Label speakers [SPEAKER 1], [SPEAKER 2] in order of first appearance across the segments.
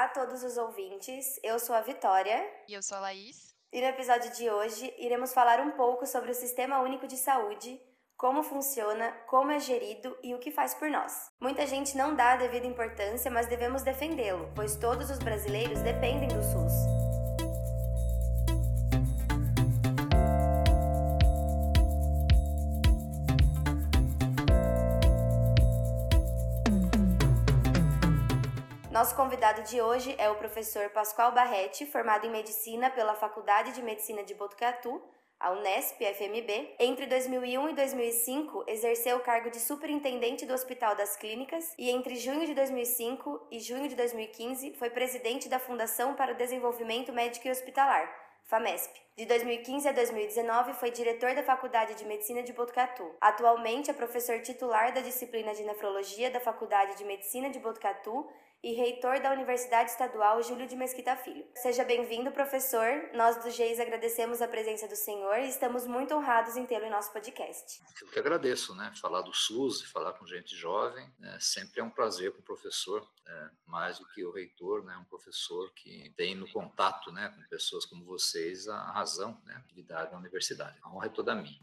[SPEAKER 1] Olá a todos os ouvintes, eu sou a Vitória.
[SPEAKER 2] E eu sou a Laís.
[SPEAKER 1] E no episódio de hoje iremos falar um pouco sobre o Sistema Único de Saúde, como funciona, como é gerido e o que faz por nós. Muita gente não dá a devida importância, mas devemos defendê-lo, pois todos os brasileiros dependem do SUS. Nosso convidado de hoje é o professor Pascoal Barretti, formado em Medicina pela Faculdade de Medicina de Botucatu, a Unesp FMB. Entre 2001 e 2005, exerceu o cargo de superintendente do Hospital das Clínicas e entre junho de 2005 e junho de 2015 foi presidente da Fundação para o Desenvolvimento Médico e Hospitalar, FAMESP. De 2015 a 2019 foi diretor da Faculdade de Medicina de Botucatu. Atualmente é professor titular da disciplina de Nefrologia da Faculdade de Medicina de Botucatu e reitor da Universidade Estadual Júlio de Mesquita Filho. Seja bem-vindo, professor. Nós do GEIS agradecemos a presença do senhor e estamos muito honrados em tê-lo em nosso podcast.
[SPEAKER 3] Eu que agradeço, né? Falar do SUS falar com gente jovem né? sempre é um prazer com o professor, né? mais do que o reitor, né? Um professor que tem no contato, né, com pessoas como vocês a razão, né, atividade na universidade. A honra é toda minha.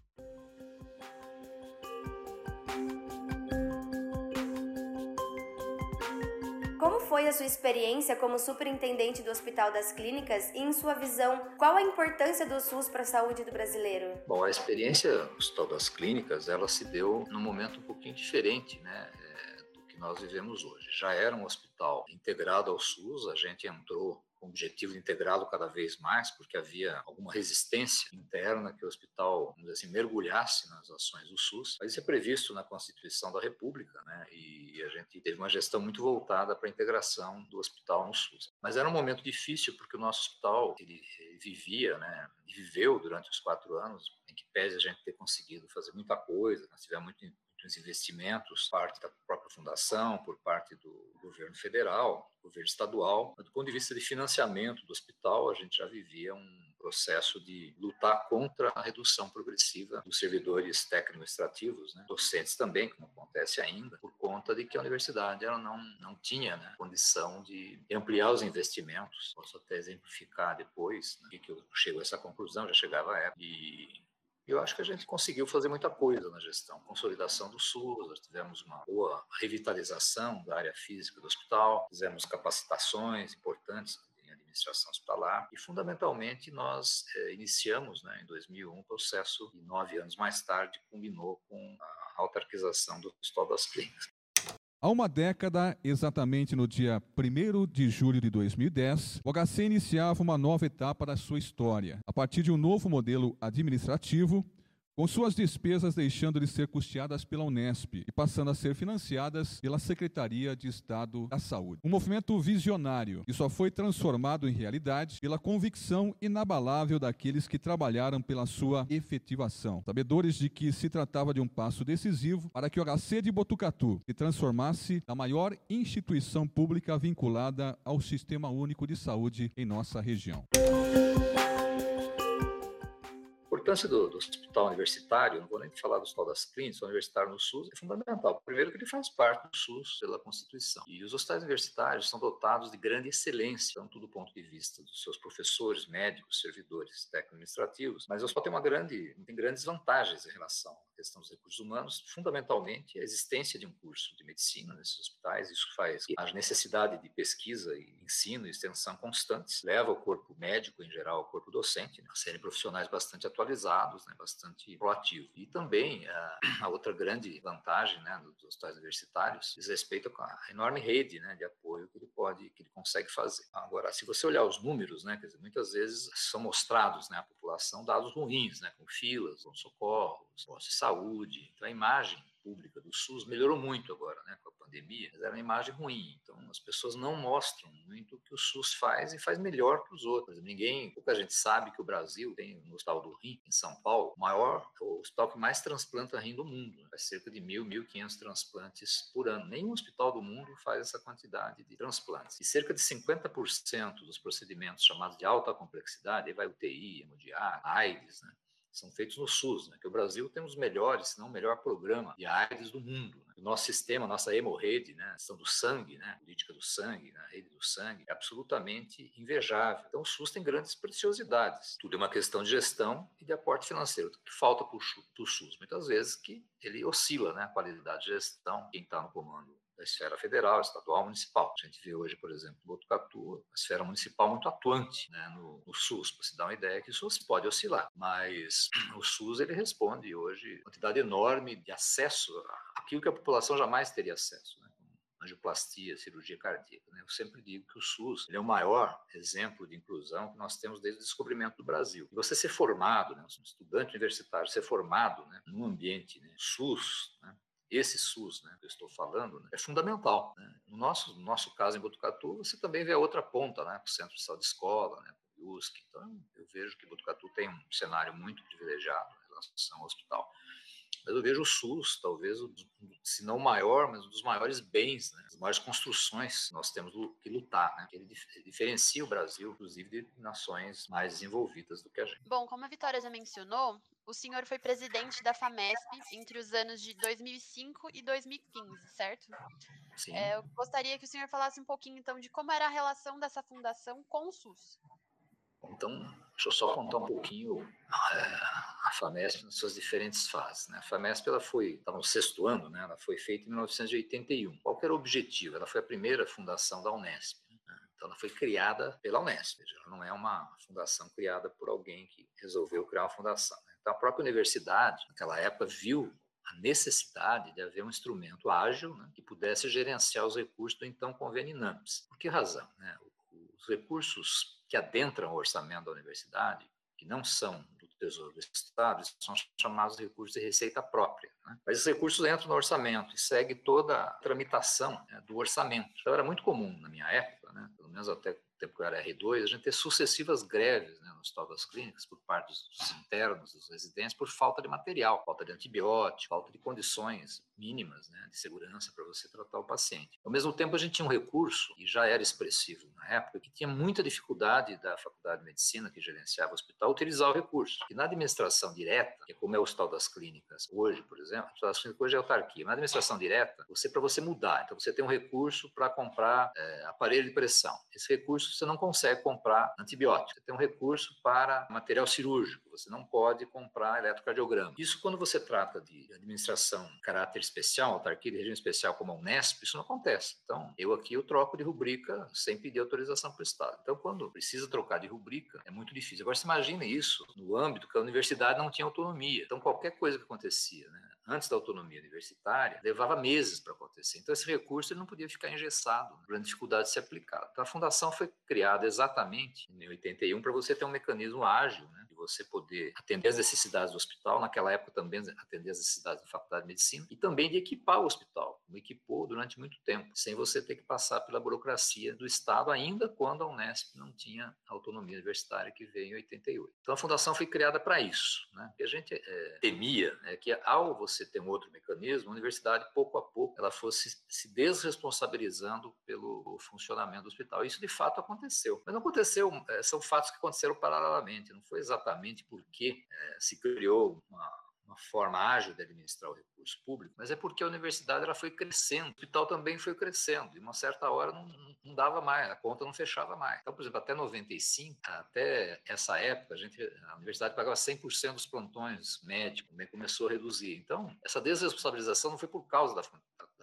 [SPEAKER 1] Foi a sua experiência como superintendente do Hospital das Clínicas e, em sua visão, qual a importância do SUS para a saúde do brasileiro?
[SPEAKER 3] Bom, a experiência do Hospital das Clínicas, ela se deu num momento um pouquinho diferente, né? É, do que nós vivemos hoje. Já era um hospital integrado ao SUS, a gente entrou com o objetivo de integrá-lo cada vez mais, porque havia alguma resistência interna que o hospital, vamos dizer assim, mergulhasse nas ações do SUS. Mas isso é previsto na Constituição da República, né? E a gente teve uma gestão muito voltada para a integração do hospital no SUS. Mas era um momento difícil porque o nosso hospital ele vivia, né? Viveu durante os quatro anos, em que pese a gente ter conseguido fazer muita coisa, nós tivemos muito muitos investimentos, parte da própria fundação, por parte do governo federal, governo estadual. Do ponto de vista de financiamento do hospital, a gente já vivia um processo de lutar contra a redução progressiva dos servidores técnico-administrativos, né? docentes também, como acontece ainda, por conta de que a universidade ela não, não tinha né, condição de ampliar os investimentos. Posso até exemplificar depois né, que eu chego a essa conclusão, já chegava a época, e eu acho que a gente conseguiu fazer muita coisa na gestão. Consolidação do SUS, nós tivemos uma boa revitalização da área física do hospital, fizemos capacitações importantes em administração hospitalar e, fundamentalmente, nós eh, iniciamos né, em 2001 um processo e nove anos mais tarde combinou com a autarquização do Hospital das Clínicas.
[SPEAKER 4] Há uma década, exatamente no dia 1 de julho de 2010, o HC iniciava uma nova etapa da sua história. A partir de um novo modelo administrativo, com suas despesas deixando de ser custeadas pela Unesp e passando a ser financiadas pela Secretaria de Estado da Saúde. Um movimento visionário que só foi transformado em realidade pela convicção inabalável daqueles que trabalharam pela sua efetivação, sabedores de que se tratava de um passo decisivo para que o HC de Botucatu se transformasse na maior instituição pública vinculada ao Sistema Único de Saúde em nossa região
[SPEAKER 3] importância do, do, hospital universitário, não vou nem falar do hospital das clínicas, o universitário no SUS, é fundamental. Primeiro que ele faz parte do SUS pela Constituição. E os hospitais universitários são dotados de grande excelência, tanto do ponto de vista dos seus professores, médicos, servidores, técnico-administrativos, mas o hospital tem uma grande, tem grandes vantagens em relação à questão dos recursos humanos, fundamentalmente a existência de um curso de medicina nesses hospitais, isso faz a necessidade de pesquisa e ensino e extensão constantes, leva o corpo médico em geral, o corpo docente, né, a serem profissionais bastante atualizados atualizados, né, bastante proativo. E também a, a outra grande vantagem né, dos hospitais universitários diz respeito à enorme rede né, de apoio que ele pode, que ele consegue fazer. Agora, se você olhar os números, né, dizer, muitas vezes são mostrados né, à população dados ruins, né, com filas, com socorros, postos de saúde. Então, a imagem pública do SUS melhorou muito agora, né, com a pandemia, mas era uma imagem ruim. Então, as pessoas não mostram muito o que o SUS faz e faz melhor que os outros. Ninguém, pouca gente sabe que o Brasil tem no Hospital do Rim, em São Paulo, o maior, o hospital que mais transplanta rim do mundo. Faz cerca de mil, mil quinhentos transplantes por ano. Nenhum hospital do mundo faz essa quantidade de transplantes. E cerca de 50% dos procedimentos chamados de alta complexidade, aí vai UTI, hemodiálise, AIDS, né? São feitos no SUS, né? que o Brasil tem os melhores, se não o melhor programa de AIDS do mundo. Né? O nosso sistema, nossa hemorrede, né? a questão do sangue, né? a política do sangue, né? a rede do sangue, é absolutamente invejável. Então o SUS tem grandes preciosidades. Tudo é uma questão de gestão e de aporte financeiro. O que falta para o SUS? Muitas vezes que ele oscila, né? a qualidade de gestão, quem está no comando da esfera federal, estadual, municipal. A gente vê hoje, por exemplo, Botucatu, a esfera municipal muito atuante né, no, no, SUS, para se dar uma ideia que o SUS pode oscilar, mas o SUS ele responde hoje quantidade enorme de acesso àquilo que a população jamais teria acesso. Né? angioplastia, cirurgia cardíaca. Né? Eu sempre digo que o SUS é o maior exemplo de inclusão que nós temos desde o descobrimento do Brasil. E você ser formado, né, um estudante universitário, ser formado né, num ambiente né, SUS, né, esse SUS né, que eu estou falando né, é fundamental. Né? No, nosso, no nosso caso em Botucatu, você também vê a outra ponta, né, o Centro de Saúde de Escola, né, o USC. Então, eu vejo que Botucatu tem um cenário muito privilegiado em relação ao hospital. Mas eu vejo o SUS, talvez, se não maior, mas um dos maiores bens, né? as maiores construções que nós temos que lutar. Né? Ele diferencia o Brasil, inclusive, de nações mais desenvolvidas do que a gente.
[SPEAKER 2] Bom, como a Vitória já mencionou, o senhor foi presidente da FAMESP entre os anos de 2005 e 2015, certo?
[SPEAKER 3] Sim.
[SPEAKER 2] É, eu gostaria que o senhor falasse um pouquinho, então, de como era a relação dessa fundação com o SUS.
[SPEAKER 3] Então, deixa eu só contar um pouquinho é, a FAMESP nas suas diferentes fases. Né? A FAMESP ela foi, estava no sexto ano, né? ela foi feita em 1981. Qual era o objetivo? Ela foi a primeira fundação da Unesp. Né? Então, ela foi criada pela Unesp, ela não é uma fundação criada por alguém que resolveu criar uma fundação. Então, a própria universidade, naquela época, viu a necessidade de haver um instrumento ágil né, que pudesse gerenciar os recursos do então convênio INAMPS. Por que razão? Né? Os recursos que adentram o orçamento da universidade, que não são do Tesouro do Estado, são chamados recursos de receita própria. Né? Mas esses recursos entram no orçamento e segue toda a tramitação né, do orçamento. Então era muito comum na minha época, né, pelo menos até tempo que eu era R2, a gente ter sucessivas greves né, no Hospital das Clínicas por parte dos internos, dos residentes, por falta de material, falta de antibiótico, falta de condições mínimas né, de segurança para você tratar o paciente. Ao mesmo tempo, a gente tinha um recurso, e já era expressivo na época, que tinha muita dificuldade da Faculdade de Medicina, que gerenciava o hospital, utilizar o recurso. E na administração direta, que é como é o Hospital das Clínicas hoje, por exemplo, o Hospital das Clínicas hoje é autarquia, na administração direta, você para você mudar, então você tem um recurso para comprar é, aparelho de. Esse recurso você não consegue comprar antibiótico. Você tem um recurso para material cirúrgico, você não pode comprar eletrocardiograma. Isso quando você trata de administração caráter especial, autarquia de regime especial como a Unesp, isso não acontece. Então, eu aqui eu troco de rubrica sem pedir autorização para o Estado. Então, quando precisa trocar de rubrica, é muito difícil. Agora, você imagina isso no âmbito que a universidade não tinha autonomia. Então, qualquer coisa que acontecia, né, antes da autonomia universitária, levava meses para acontecer. Então, esse recurso ele não podia ficar engessado, né, grande dificuldade de se aplicar. Então, a fundação foi criada exatamente em 81 para você ter um mecanismo ágil, né, você poder atender as necessidades do hospital, naquela época também atender as necessidades da Faculdade de Medicina, e também de equipar o hospital, como equipou durante muito tempo, sem você ter que passar pela burocracia do Estado, ainda quando a Unesp não tinha autonomia universitária que veio em 88. Então, a fundação foi criada para isso. Né? E a gente é, temia né, que, ao você ter um outro mecanismo, a universidade, pouco a pouco, ela fosse se desresponsabilizando pelo funcionamento do hospital. Isso, de fato, aconteceu. Mas não aconteceu, é, são fatos que aconteceram paralelamente, não foi exatamente porque é, se criou uma uma forma ágil de administrar o recurso público, mas é porque a universidade ela foi crescendo, o hospital também foi crescendo, e uma certa hora não, não dava mais, a conta não fechava mais. Então, por exemplo, até 95, até essa época, a, gente, a universidade pagava 100% dos plantões médicos, também começou a reduzir. Então, essa desresponsabilização não foi por causa da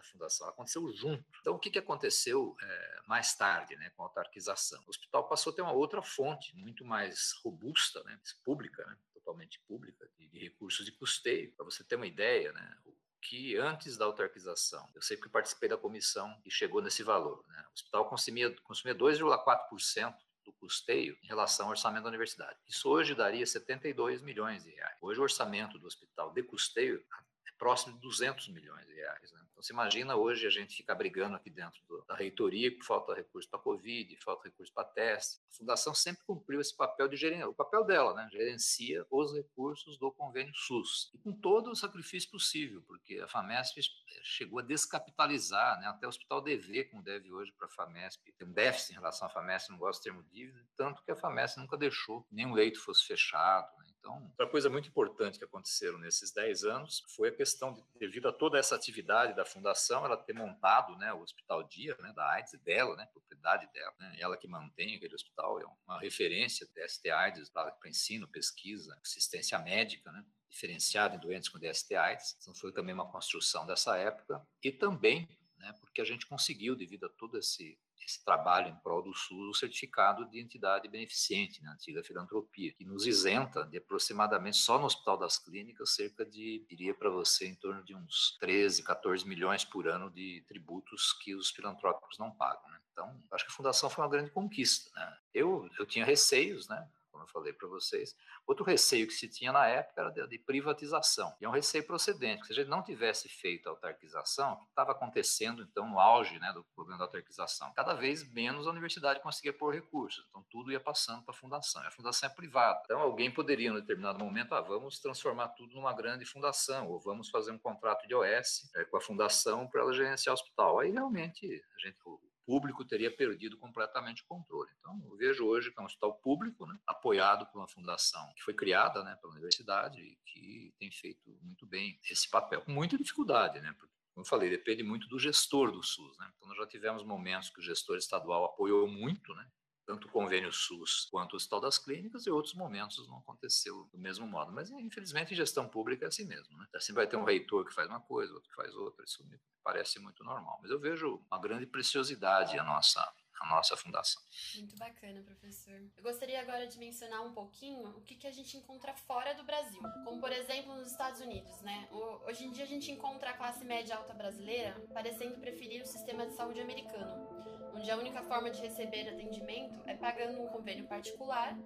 [SPEAKER 3] fundação, aconteceu junto. Então, o que, que aconteceu é, mais tarde, né, com a autarquização? O hospital passou a ter uma outra fonte, muito mais robusta, né, pública, né, totalmente pública, de, de recursos de custeio. Para você ter uma ideia, né, que antes da autarquização, eu sei que participei da comissão e chegou nesse valor. Né, o hospital consumia, consumia 2,4% do custeio em relação ao orçamento da universidade. Isso hoje daria 72 milhões de reais. Hoje o orçamento do hospital de custeio é próximo de 200 milhões de reais. Né? Então, você imagina hoje a gente ficar brigando aqui dentro do, da reitoria que falta recurso para Covid, falta recurso para teste. A Fundação sempre cumpriu esse papel de gerenciar, o papel dela, né? gerencia os recursos do convênio SUS. E com todo o sacrifício possível, porque a FAMESP chegou a descapitalizar, né? até o Hospital DV, como deve hoje para a FAMESP, tem um déficit em relação à FAMESP, não gosto do termo dívida, tanto que a FAMESP nunca deixou nenhum leito fosse fechado. Né? Então, outra coisa muito importante que aconteceram nesses 10 anos foi a questão de, devido a toda essa atividade da fundação, ela ter montado né, o Hospital Dia, né, da AIDS dela, né, propriedade dela, né, ela que mantém aquele hospital, é uma referência DST AIDS para ensino, pesquisa, assistência médica, né, diferenciada em doentes com DST AIDS. Então, foi também uma construção dessa época e também né, porque a gente conseguiu, devido a todo esse esse trabalho em prol do SUS, o certificado de entidade beneficente, na né, antiga filantropia, que nos isenta de aproximadamente, só no Hospital das Clínicas, cerca de, diria para você, em torno de uns 13, 14 milhões por ano de tributos que os filantrópicos não pagam. Né? Então, acho que a fundação foi uma grande conquista. Né? Eu, eu tinha receios, né? Como eu falei para vocês. Outro receio que se tinha na época era de, de privatização, e é um receio procedente, se a gente não tivesse feito a autarquização, que estava acontecendo, então, no auge né, do problema da autarquização? Cada vez menos a universidade conseguia pôr recursos, então tudo ia passando para a fundação, e a fundação é privada. Então, alguém poderia, em determinado momento, ah, vamos transformar tudo numa grande fundação, ou vamos fazer um contrato de OS é, com a fundação para ela gerenciar o hospital. Aí, realmente, a gente, público teria perdido completamente o controle. Então, eu vejo hoje que é um hospital público, né, apoiado por uma fundação que foi criada né, pela universidade e que tem feito muito bem esse papel, com muita dificuldade, né, porque, como eu falei, depende muito do gestor do SUS. Né? Então, nós já tivemos momentos que o gestor estadual apoiou muito, né, tanto o convênio SUS quanto o Hospital das Clínicas, e outros momentos não aconteceu do mesmo modo. Mas, infelizmente, gestão pública é assim mesmo. Né? Assim vai ter um reitor que faz uma coisa, outro que faz outra, isso me parece muito normal. Mas eu vejo uma grande preciosidade a nossa a nossa fundação.
[SPEAKER 2] Muito bacana, professor. Eu gostaria agora de mencionar um pouquinho o que, que a gente encontra fora do Brasil, como por exemplo nos Estados Unidos, né? Hoje em dia a gente encontra a classe média alta brasileira parecendo preferir o sistema de saúde americano, onde a única forma de receber atendimento é pagando um convênio particular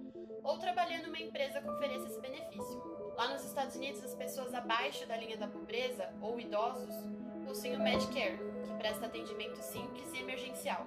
[SPEAKER 2] ou trabalhando uma empresa que ofereça esse benefício. Lá nos Estados Unidos, as pessoas abaixo da linha da pobreza ou idosos possuem o Medicare, que presta atendimento simples e emergencial.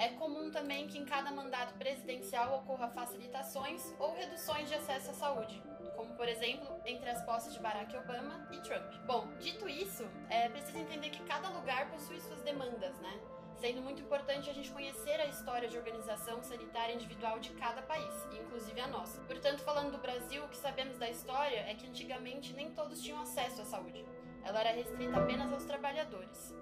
[SPEAKER 2] É comum também que em cada mandato presidencial ocorra facilitações ou reduções de acesso à saúde, como por exemplo entre as posses de Barack Obama e Trump. Bom, dito isso, é preciso entender que cada lugar possui suas demandas, né? Sendo muito importante a gente conhecer a história de organização sanitária individual de cada país, inclusive a nossa. Portanto, falando do Brasil, o que sabemos da história é que antigamente nem todos tinham acesso à saúde. Ela era restrita apenas aos trabalhadores.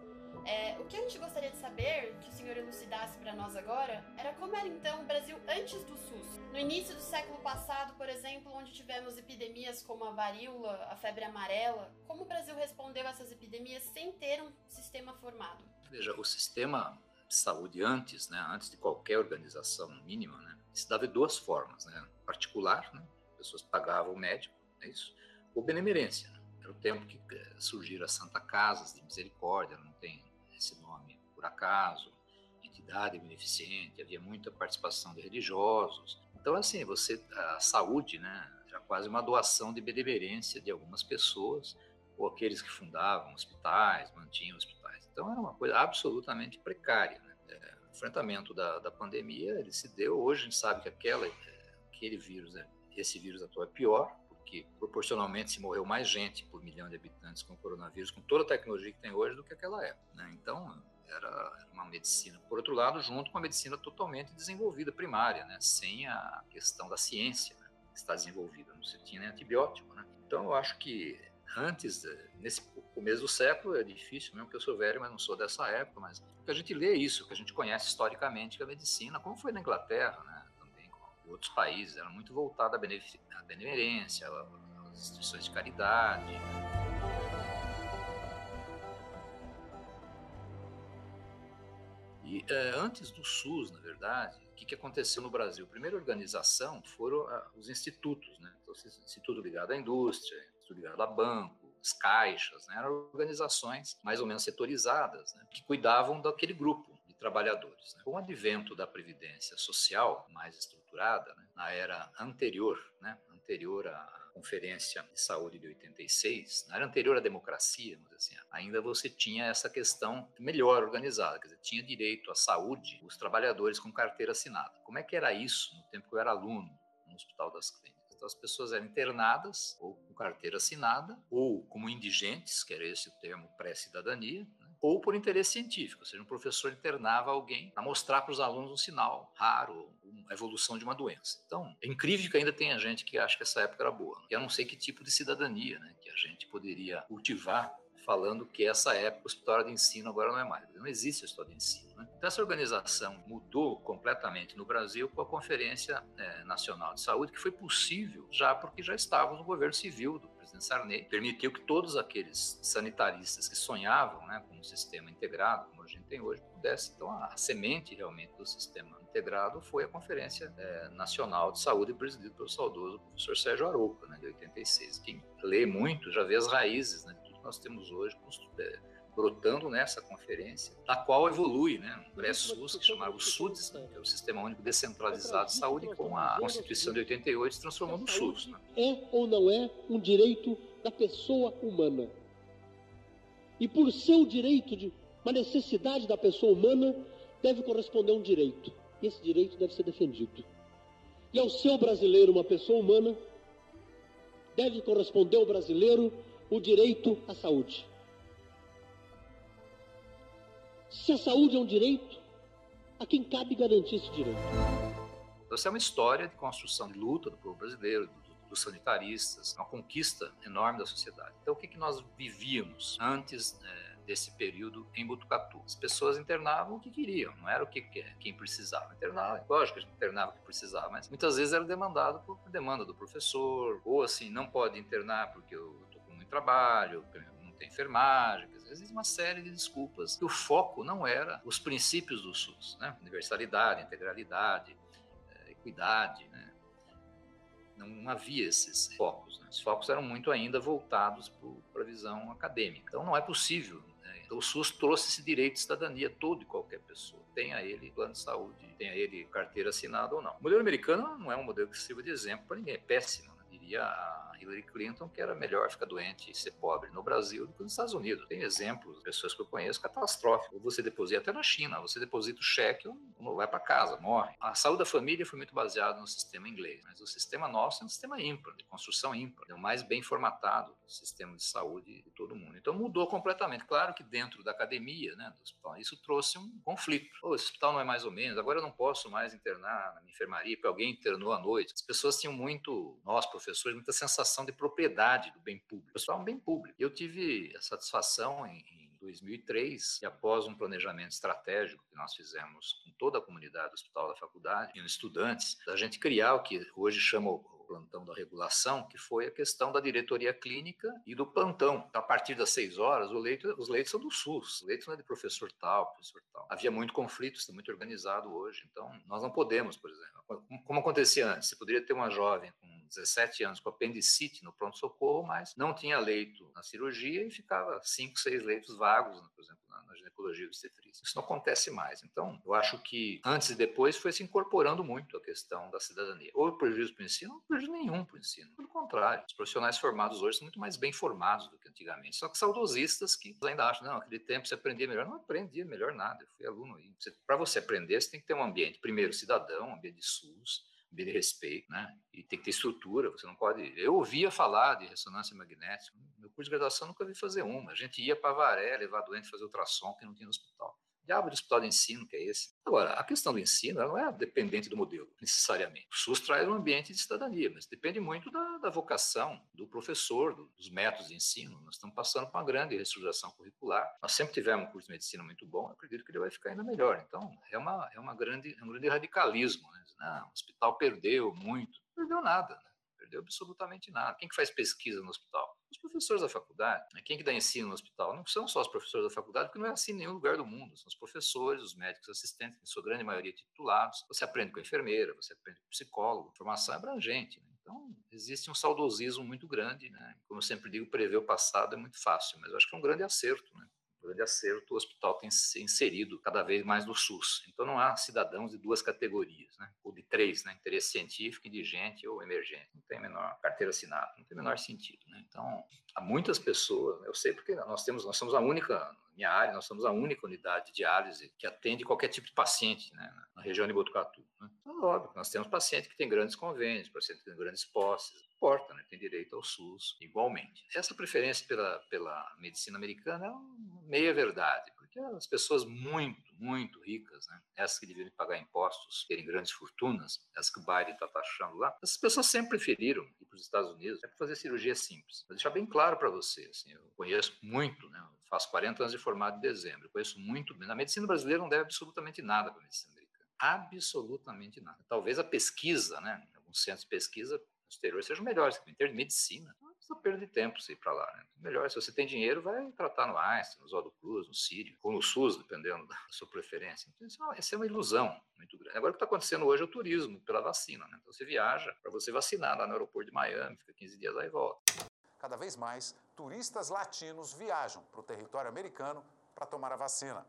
[SPEAKER 2] É, o que a gente gostaria de saber, que o senhor elucidasse para nós agora, era como era então o Brasil antes do SUS. No início do século passado, por exemplo, onde tivemos epidemias como a varíola, a febre amarela, como o Brasil respondeu a essas epidemias sem ter um sistema formado?
[SPEAKER 3] Veja, o sistema de saúde antes, né, antes de qualquer organização mínima, né, se dava de duas formas, né, particular, né, pessoas pagavam o médico, é isso, ou benemerência. Né, era o tempo que eh, surgiram as Santa Casas de Misericórdia, não tem esse nome por acaso, entidade beneficente, havia muita participação de religiosos. Então, assim, você a saúde, né, era quase uma doação de benemerência de algumas pessoas ou aqueles que fundavam hospitais, mantinham hospitais. Então, era uma coisa absolutamente precária. Né? É, o enfrentamento da, da pandemia, ele se deu, hoje a gente sabe que aquela, aquele vírus, esse vírus atual é pior, porque proporcionalmente se morreu mais gente por milhão de habitantes com o coronavírus, com toda a tecnologia que tem hoje, do que aquela época. Né? Então, era uma medicina, por outro lado, junto com a medicina totalmente desenvolvida, primária, né? sem a questão da ciência né? que está desenvolvida. Não se tinha nem antibiótico. Né? Então, eu acho que antes, nesse começo do século, é difícil, mesmo que eu sou velho, mas não sou dessa época, mas que a gente lê é isso, que a gente conhece historicamente que é a medicina, como foi na Inglaterra, né? Outros países, era muito voltada à, benemerência, às instituições de caridade. E é, antes do SUS, na verdade, o que, que aconteceu no Brasil? A primeira organização foram ah, os institutos, né? Então, instituto ligado à indústria, instituto ligado a banco, as caixas, né? eram organizações mais ou menos setorizadas, né? que cuidavam daquele grupo trabalhadores. Né? Com o advento da Previdência Social mais estruturada, né? na era anterior, né? anterior à Conferência de Saúde de 86, na era anterior à democracia, assim, ainda você tinha essa questão melhor organizada, quer dizer, tinha direito à saúde os trabalhadores com carteira assinada. Como é que era isso no tempo que eu era aluno no Hospital das Clínicas? Então, as pessoas eram internadas ou com carteira assinada, ou como indigentes, que era esse o termo pré-cidadania, né? Ou por interesse científico, ou seja, um professor internava alguém para mostrar para os alunos um sinal raro, a evolução de uma doença. Então, é incrível que ainda tenha gente que acha que essa época era boa. E eu não sei que tipo de cidadania né, que a gente poderia cultivar falando que essa época o hospital de ensino agora não é mais. Não existe o hospital de ensino. Né? Então, essa organização mudou completamente no Brasil com a Conferência é, Nacional de Saúde, que foi possível já porque já estávamos no governo civil do presidente Sarney, permitiu que todos aqueles sanitaristas que sonhavam né, com um sistema integrado, como a gente tem hoje, pudesse. Então, a, semente realmente do sistema integrado foi a Conferência é, Nacional de Saúde, presidida pelo saudoso professor Sérgio Arouca, né, de 86. Quem lê muito já vê as raízes né, de tudo que nós temos hoje é, brotando nessa conferência, da qual evolui né, um pré-SUS, que chamava o SUDES, né, que é o Sistema Único Descentralizado de Saúde, com a Constituição de 88 se transformou no SUS. Né?
[SPEAKER 5] É ou não é um direito da pessoa humana? E por ser o direito de uma necessidade da pessoa humana, deve corresponder a um direito. E esse direito deve ser defendido. E ao seu brasileiro, uma pessoa humana, deve corresponder ao brasileiro o direito à saúde. Se a saúde é um direito, a quem cabe garantir esse direito?
[SPEAKER 3] Essa é uma história de construção de luta do povo brasileiro, dos sanitaristas, uma conquista enorme da sociedade. Então, o que, que nós vivíamos antes é, desse período em Botucatu? As pessoas internavam o que queriam, não era o que quem precisava. Internava, lógico que a gente internava o que precisava, mas muitas vezes era demandado por demanda do professor, ou assim, não pode internar porque eu estou com muito trabalho, não tem enfermagem, existe uma série de desculpas. E o foco não era os princípios do SUS, né? Universalidade, integralidade, é, equidade, né? Não havia esses focos. Né? Os focos eram muito ainda voltados para a visão acadêmica. Então não é possível. Né? Então, o SUS trouxe esse direito de cidadania todo e qualquer pessoa. Tenha ele plano de saúde, tenha ele carteira assinada ou não. O modelo americano não é um modelo que sirva de exemplo para ninguém, é péssimo. Né? Diria a Hillary Clinton que era melhor ficar doente e ser pobre no Brasil do que nos Estados Unidos. Tem exemplos, pessoas que eu conheço, catastróficos. Você deposita até na China, você deposita o cheque, ou vai para casa, morre. A saúde da família foi muito baseada no sistema inglês, mas o sistema nosso é um sistema ímpar, de construção ímpar, é o mais bem formatado sistema de saúde de todo mundo. Então mudou completamente. Claro que dentro da academia, né, do hospital, isso trouxe um conflito. Esse hospital não é mais ou menos, agora eu não posso mais internar na minha enfermaria porque alguém internou à noite. As pessoas tinham muito, nós professores, muita sensação de propriedade do bem público. O hospital é um bem público. Eu tive a satisfação em, em 2003, e após um planejamento estratégico que nós fizemos com toda a comunidade do Hospital da Faculdade e estudantes, a gente criar o que hoje chama plantão da regulação, que foi a questão da diretoria clínica e do plantão. A partir das seis horas, leito, os leitos são do SUS, o leito não é de professor tal, professor tal. Havia muito conflito, está muito organizado hoje, então nós não podemos, por exemplo, como acontecia antes, você poderia ter uma jovem com 17 anos com apendicite no pronto-socorro, mas não tinha leito na cirurgia e ficava cinco, seis leitos vagos, por exemplo, na, na ginecologia obstetrícia. Isso não acontece mais. Então, eu acho que antes e depois foi se incorporando muito a questão da cidadania. Ou prejuízo para o ensino, ou prejuízo nenhum para o ensino. Pelo contrário, os profissionais formados hoje são muito mais bem formados do que antigamente. Só que saudosistas que ainda acham, não, aquele tempo você aprendia melhor. Não aprendia melhor nada. Eu fui aluno. Para você aprender, você tem que ter um ambiente, primeiro, cidadão, um ambiente de SUS, de respeito, né? E tem que ter estrutura, você não pode... Eu ouvia falar de ressonância magnética, meu curso de graduação nunca vi fazer uma. A gente ia para Varé levar doente fazer ultrassom que não tinha no hospital. Diabo de hospital de ensino que é esse? Agora, a questão do ensino não é dependente do modelo, necessariamente. O SUS traz um ambiente de cidadania, mas depende muito da, da vocação do professor, do, dos métodos de ensino. Nós estamos passando por uma grande reestruturação curricular. Nós sempre tivemos um curso de medicina muito bom, acredito que ele vai ficar ainda melhor. Então, é, uma, é uma grande, é um grande radicalismo. Né? Não, o hospital perdeu muito. Não perdeu nada, né? Perdeu absolutamente nada. Quem que faz pesquisa no hospital? Os professores da faculdade. Né? Quem que dá ensino no hospital? Não são só os professores da faculdade, porque não é assim em nenhum lugar do mundo. São os professores, os médicos assistentes, em sua grande maioria titulados. Você aprende com a enfermeira, você aprende com o psicólogo. Formação é abrangente. Né? Então, existe um saudosismo muito grande. Né? Como eu sempre digo, prever o passado é muito fácil, mas eu acho que é um grande acerto. Né? grande acerto, o hospital tem se inserido cada vez mais no SUS. Então não há cidadãos de duas categorias, né? Três, né? interesse científico, indigente ou emergente. Não tem menor carteira assinada, não tem menor sentido. Né? Então há muitas pessoas, eu sei porque nós temos, nós somos a única minha área, nós somos a única unidade de diálise que atende qualquer tipo de paciente né, na região de Botucatu. Né? Então, óbvio, nós temos pacientes que têm grandes convênios, pacientes que têm grandes posses, importa, né? tem direito ao SUS igualmente. Essa preferência pela, pela medicina americana é uma meia verdade, as pessoas muito, muito ricas, né? essas que deveriam pagar impostos, terem grandes fortunas, essas que o Biden está taxando lá, essas pessoas sempre preferiram ir para os Estados Unidos para fazer cirurgia simples. Vou deixar bem claro para você, assim, eu conheço muito, né? Faço 40 anos de formado em dezembro, conheço muito bem. Na medicina brasileira não deve absolutamente nada para a medicina americana. Absolutamente nada. Talvez a pesquisa, né? Alguns centros de pesquisa no exterior sejam melhores, em termos de medicina, precisa perda de tempo você ir para lá. Né? Melhor, se você tem dinheiro, vai tratar no Einstein, no Oswaldo Cruz, no Sírio, ou no SUS, dependendo da sua preferência. Então, isso é, é uma ilusão muito grande. Agora, o que está acontecendo hoje é o turismo, pela vacina. Né? Então, você viaja para você vacinar lá no aeroporto de Miami, fica 15 dias lá e volta.
[SPEAKER 6] Cada vez mais, turistas latinos viajam para o território americano para tomar a vacina.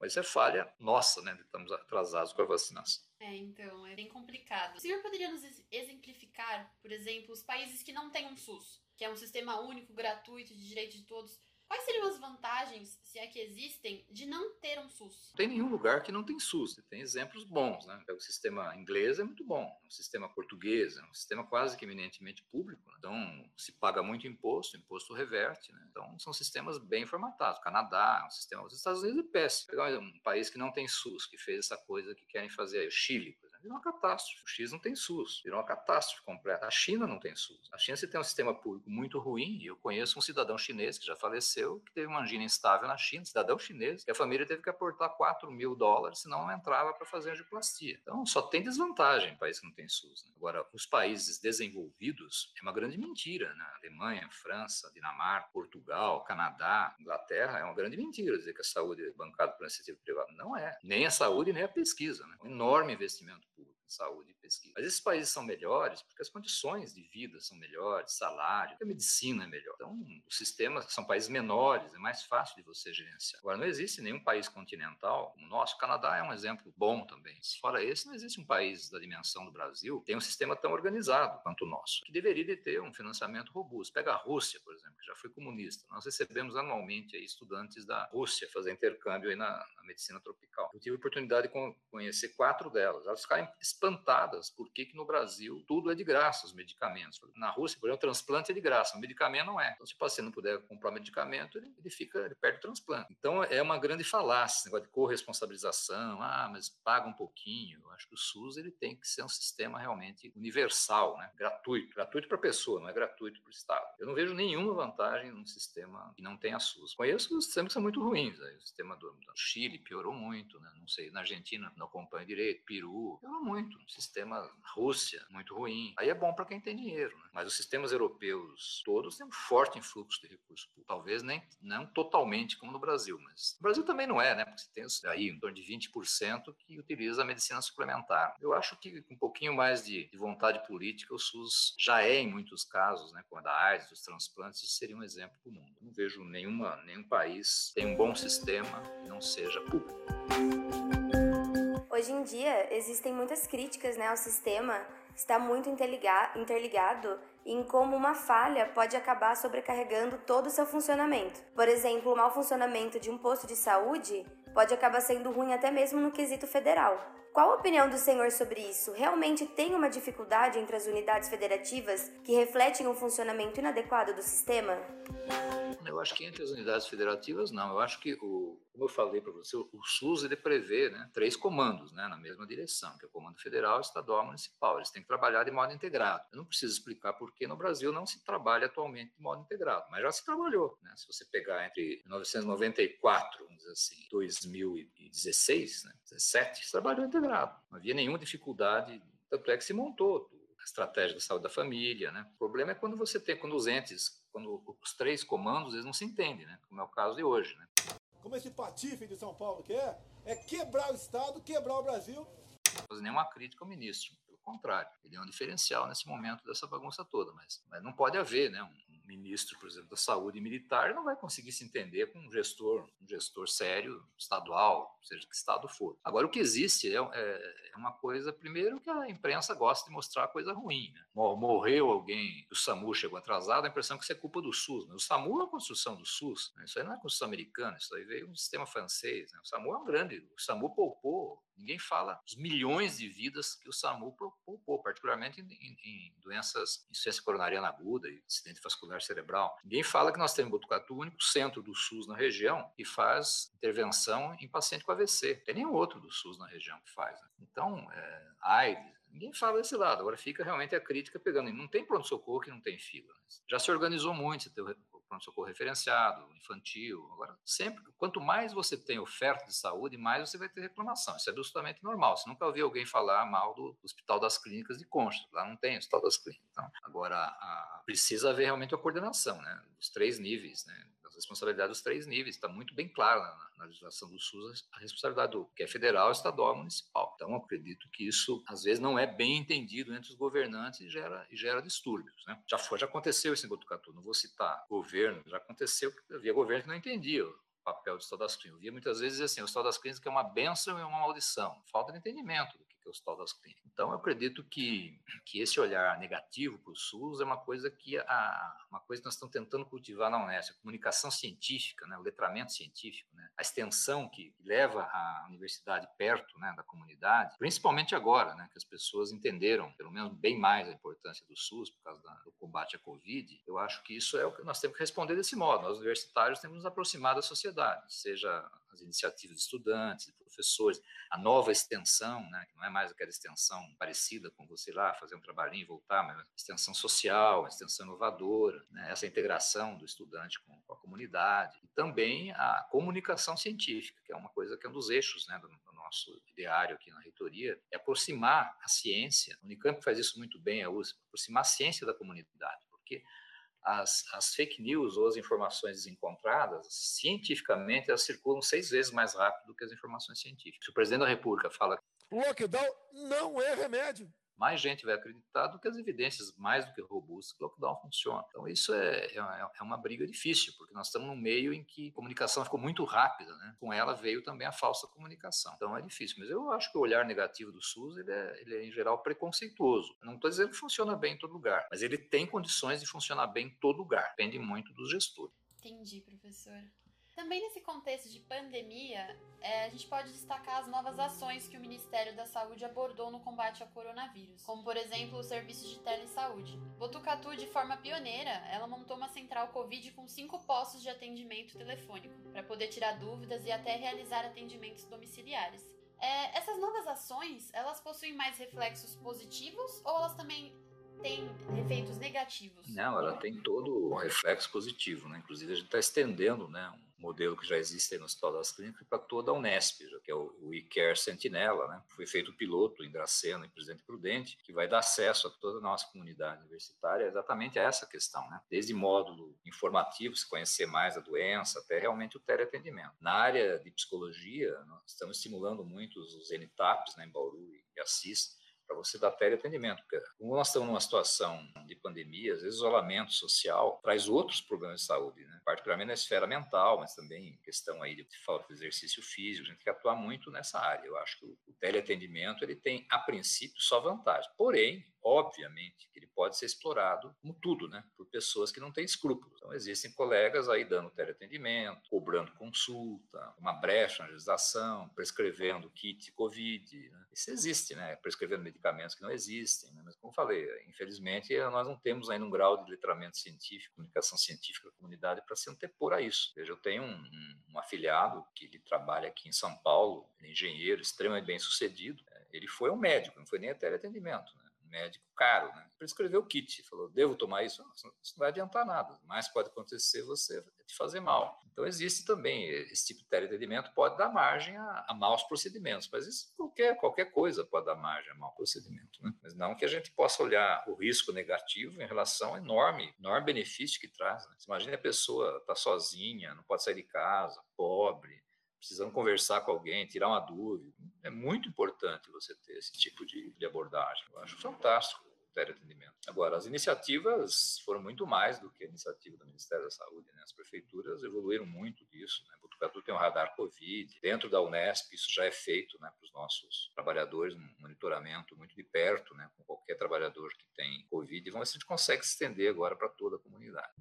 [SPEAKER 3] Mas é falha nossa, né? Estamos atrasados com a vacinação.
[SPEAKER 2] É, então, é bem complicado. O senhor poderia nos exemplificar, por exemplo, os países que não têm um SUS, que é um sistema único, gratuito, de direito de todos, Quais seriam as vantagens, se é que existem, de não ter um SUS?
[SPEAKER 3] Não tem nenhum lugar que não tem SUS. Tem exemplos bons, né? O sistema inglês é muito bom, o sistema português é um sistema quase que eminentemente público. Né? Então, se paga muito imposto, o imposto reverte. Né? Então, são sistemas bem formatados. O Canadá é um sistema. Os Estados Unidos é péssimo. Um país que não tem SUS, que fez essa coisa que querem fazer aí, o Chile, por exemplo virou uma catástrofe. O X não tem SUS, virou uma catástrofe completa. A China não tem SUS. A China se tem um sistema público muito ruim, e eu conheço um cidadão chinês que já faleceu, que teve uma angina instável na China, cidadão chinês, que a família teve que aportar 4 mil dólares, senão não entrava para fazer angioplastia. Então, só tem desvantagem em país que não tem SUS. Né? Agora, os países desenvolvidos é uma grande mentira. Né? Alemanha, França, Dinamarca, Portugal, Canadá, Inglaterra, é uma grande mentira dizer que a saúde é bancada por iniciativa privada. Não é. Nem a saúde, nem a pesquisa. Né? Um enorme investimento saúde e pesquisa. Mas esses países são melhores porque as condições de vida são melhores, salário, a medicina é melhor. Então, os sistemas são países menores, é mais fácil de você gerenciar. Agora, não existe nenhum país continental como o nosso. O Canadá é um exemplo bom também. Fora esse, não existe um país da dimensão do Brasil que tem um sistema tão organizado quanto o nosso, que deveria ter um financiamento robusto. Pega a Rússia, por exemplo, que já foi comunista. Nós recebemos anualmente estudantes da Rússia fazer intercâmbio aí na, na medicina tropical. Eu tive a oportunidade de conhecer quatro delas. Elas ficaram espantadas por que, que no Brasil tudo é de graça, os medicamentos. Na Rússia, por exemplo, o transplante é de graça, o medicamento não é. Então, se o paciente não puder comprar medicamento, ele, ele fica, ele perde o transplante. Então, é uma grande falácia, esse negócio de corresponsabilização, ah, mas paga um pouquinho. Eu acho que o SUS ele tem que ser um sistema realmente universal, né? gratuito. Gratuito para a pessoa, não é gratuito para o Estado. Eu não vejo nenhuma vantagem num sistema que não tenha SUS. Conheço os sistemas que são muito ruins. Né? O sistema do, do Chile piorou muito, né? não sei, na Argentina não acompanha direito, Peru, piorou muito muito. O sistema Rússia, muito ruim. Aí é bom para quem tem dinheiro, né? Mas os sistemas europeus todos têm um forte influxo de recursos públicos. Talvez nem não totalmente como no Brasil, mas no Brasil também não é, né? Porque tem aí em torno de 20% que utiliza a medicina suplementar. Eu acho que com um pouquinho mais de, de vontade política, o SUS já é, em muitos casos, né? Com a da AIDS, dos transplantes, isso seria um exemplo para o mundo. Não vejo nenhuma, nenhum país tem um bom sistema que não seja público.
[SPEAKER 1] Hoje em dia, existem muitas críticas né, ao sistema, está muito interligado em como uma falha pode acabar sobrecarregando todo o seu funcionamento. Por exemplo, o mau funcionamento de um posto de saúde pode acabar sendo ruim até mesmo no quesito federal. Qual a opinião do senhor sobre isso? Realmente tem uma dificuldade entre as unidades federativas que refletem um funcionamento inadequado do sistema?
[SPEAKER 3] Eu acho que entre as unidades federativas, não. Eu acho que, o, como eu falei para você, o SUS ele prevê né, três comandos né, na mesma direção, que é o comando federal, estadual e municipal. Eles têm que trabalhar de modo integrado. Eu não preciso explicar por que no Brasil não se trabalha atualmente de modo integrado, mas já se trabalhou. Né? Se você pegar entre 1994, vamos dizer assim, 2016, né, 17, se trabalhou integrado. Não havia nenhuma dificuldade, tanto é que se montou a estratégia da saúde da família. Né? O problema é quando você tem, quando os entes quando os três comandos eles não se entendem, né? Como é o caso de hoje, né?
[SPEAKER 7] Como esse patife de São Paulo quer, é quebrar o Estado, quebrar o Brasil.
[SPEAKER 3] Nenhuma crítica ao ministro, pelo contrário, ele é um diferencial nesse momento dessa bagunça toda, mas, mas não pode haver, né? Um, ministro, por exemplo, da saúde militar não vai conseguir se entender com um gestor, um gestor sério, estadual, seja que estado for. Agora, o que existe é, é, é uma coisa, primeiro, que a imprensa gosta de mostrar coisa ruim. Né? Morreu alguém, o SAMU chegou atrasado, a impressão é que isso é culpa do SUS. Né? O SAMU é a construção do SUS, né? isso aí não é construção americana, isso aí veio um sistema francês. Né? O SAMU é um grande, o SAMU poupou Ninguém fala os milhões de vidas que o SAMU poupou, particularmente em, em, em doenças, insuficiência coronariana aguda e acidente vascular cerebral. Ninguém fala que nós temos em Botucatu o único centro do SUS na região que faz intervenção em paciente com AVC. Tem nenhum outro do SUS na região que faz. Né? Então, é, AIDS, Ninguém fala desse lado. Agora fica realmente a crítica pegando. Não tem pronto-socorro que não tem fila. Já se organizou muito, pronto-socorro referenciado, infantil. Agora, sempre, quanto mais você tem oferta de saúde, mais você vai ter reclamação. Isso é absolutamente normal. Você nunca ouviu alguém falar mal do Hospital das Clínicas de Concha. Lá não tem Hospital das Clínicas. Então, agora, a, precisa haver realmente a coordenação, né? Dos três níveis, né? Responsabilidade dos três níveis, está muito bem claro na, na, legislação do SUS a responsabilidade do que é federal, estadual municipal. Então, acredito que isso, às vezes, não é bem entendido entre os governantes e gera, e gera distúrbios. Né? Já, foi, já aconteceu isso em Botucatu, não vou citar governo, já aconteceu que havia governo que não entendia o papel do Estado das Clínicas. Eu via muitas vezes assim, o Estado das Clínicas é uma benção e uma maldição, falta de entendimento do que que é o Hospital das Clínicas. Então, eu acredito que, que esse olhar negativo para o SUS é uma coisa que a, uma coisa que nós estamos tentando cultivar na Unesco, a comunicação científica, né, o letramento científico, né, a extensão que leva a universidade perto né, da comunidade, principalmente agora, né, que as pessoas entenderam, pelo menos bem mais, a importância do SUS por causa da, do combate à Covid. Eu acho que isso é o que nós temos que responder desse modo. Nós, universitários, temos nos aproximado da sociedade, seja as iniciativas de estudantes, de professores, a nova extensão, né, que não é mais aquela extensão parecida com você lá fazer um trabalhinho e voltar, mas extensão social, extensão inovadora, né, essa integração do estudante com, com, a comunidade e também a comunicação científica, que é uma coisa que é um dos eixos né, do, do nosso ideário aqui na reitoria, é aproximar a ciência. O Unicamp faz isso muito bem, a USP, aproximar a ciência da comunidade, porque as, as, fake news ou as informações desencontradas, cientificamente, elas circulam seis vezes mais rápido do que as informações científicas. Se o presidente da República fala.
[SPEAKER 7] Lockdown não é remédio
[SPEAKER 3] mais gente vai acreditar do que as evidências mais do que robustas que o lockdown funciona. Então, isso é, é, é, uma briga difícil, porque nós estamos num meio em que a comunicação ficou muito rápida, né? com ela veio também a falsa comunicação. Então, é difícil. Mas eu acho que o olhar negativo do SUS ele é, ele é em geral, preconceituoso. não estou dizendo que funciona bem em todo lugar, mas ele tem condições de funcionar bem em todo lugar. Depende muito dos gestores.
[SPEAKER 2] Entendi, professor. Também nesse contexto de pandemia, é, a gente pode destacar as novas ações que o Ministério da Saúde abordou no combate ao coronavírus, como por exemplo o serviço de telesaúde. Botucatu, de forma pioneira, ela montou uma central Covid com cinco postos de atendimento telefônico, para poder tirar dúvidas e até realizar atendimentos domiciliares. É, essas novas ações, elas possuem mais reflexos positivos ou elas também têm efeitos negativos?
[SPEAKER 3] Não, ela tem todo um reflexo positivo, né? Inclusive a gente está estendendo, né, modelo que já existe no Hospital das Clínicas para toda a Unesp, que é o, o eCare Sentinela, né? Foi feito o piloto em Dracena e Presidente Prudente, que vai dar acesso a toda a nossa comunidade universitária exatamente a essa questão, né? Desde módulo informativo, se conhecer mais a doença, até realmente o teleatendimento. Na área de psicologia, nós estamos estimulando muito os NTAPs, né, em Bauru e Assis, para você dar teleatendimento. Como nós estamos numa situação de pandemia, às vezes isolamento social traz outros problemas de saúde, né? particularmente na esfera mental, mas também questão aí de falta de exercício físico, a gente tem que atuar muito nessa área. Eu acho que o teleatendimento ele tem, a princípio, só vantagem. Porém, obviamente, que ele pode ser explorado, como tudo, né, por pessoas que não têm escrúpulos. Então, existem colegas aí dando teleatendimento, cobrando consulta, uma brecha na legislação, prescrevendo kit COVID. Né? Isso existe, né? Prescrevendo medicamentos que não existem. Né? Mas, como falei, infelizmente, nós não temos ainda um grau de letramento científico, comunicação científica da comunidade para se antepor a isso. Veja, eu tenho um, um, um afiliado que ele trabalha aqui em São Paulo, ele é engenheiro, extremamente bem sucedido. Ele foi um médico, não foi nem a teleatendimento. Né? Médico caro, né? Prescreveu o kit, falou, devo tomar isso? Isso não vai adiantar nada, mas pode acontecer você te fazer mal. Então existe também, esse tipo de teleatendimento pode dar margem a, a maus procedimentos, mas isso qualquer, qualquer coisa pode dar margem a mau procedimento, né? Mas não que a gente possa olhar o risco negativo em relação ao enorme, enorme benefício que traz, né? Imagina a pessoa está sozinha, não pode sair de casa, pobre, precisando conversar com alguém, tirar uma dúvida. É muito importante você ter esse tipo de, de abordagem. Eu acho fantástico o teleatendimento. Agora, as iniciativas foram muito mais do que a iniciativa do Ministério da Saúde. Né? As prefeituras evoluíram muito disso. Né? Botucatu tem um radar Covid. Dentro da Unesp, isso já é feito né, para os nossos trabalhadores, um monitoramento muito de perto, né, com qualquer trabalhador que tem Covid. E vamos ver se a gente consegue se estender agora para toda a comunidade.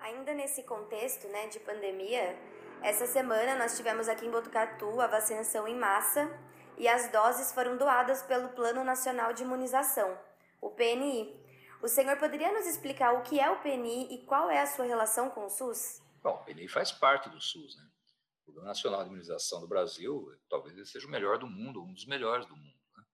[SPEAKER 1] Ainda nesse contexto né, de pandemia, essa semana nós tivemos aqui em Botucatu a vacinação em massa e as doses foram doadas pelo Plano Nacional de Imunização, o PNI. O senhor poderia nos explicar o que é o PNI e qual é a sua relação com o SUS?
[SPEAKER 3] Bom, o PNI faz parte do SUS, né? O Programa Nacional de Imunização do Brasil, talvez ele seja o melhor do mundo, um dos melhores do mundo. Né?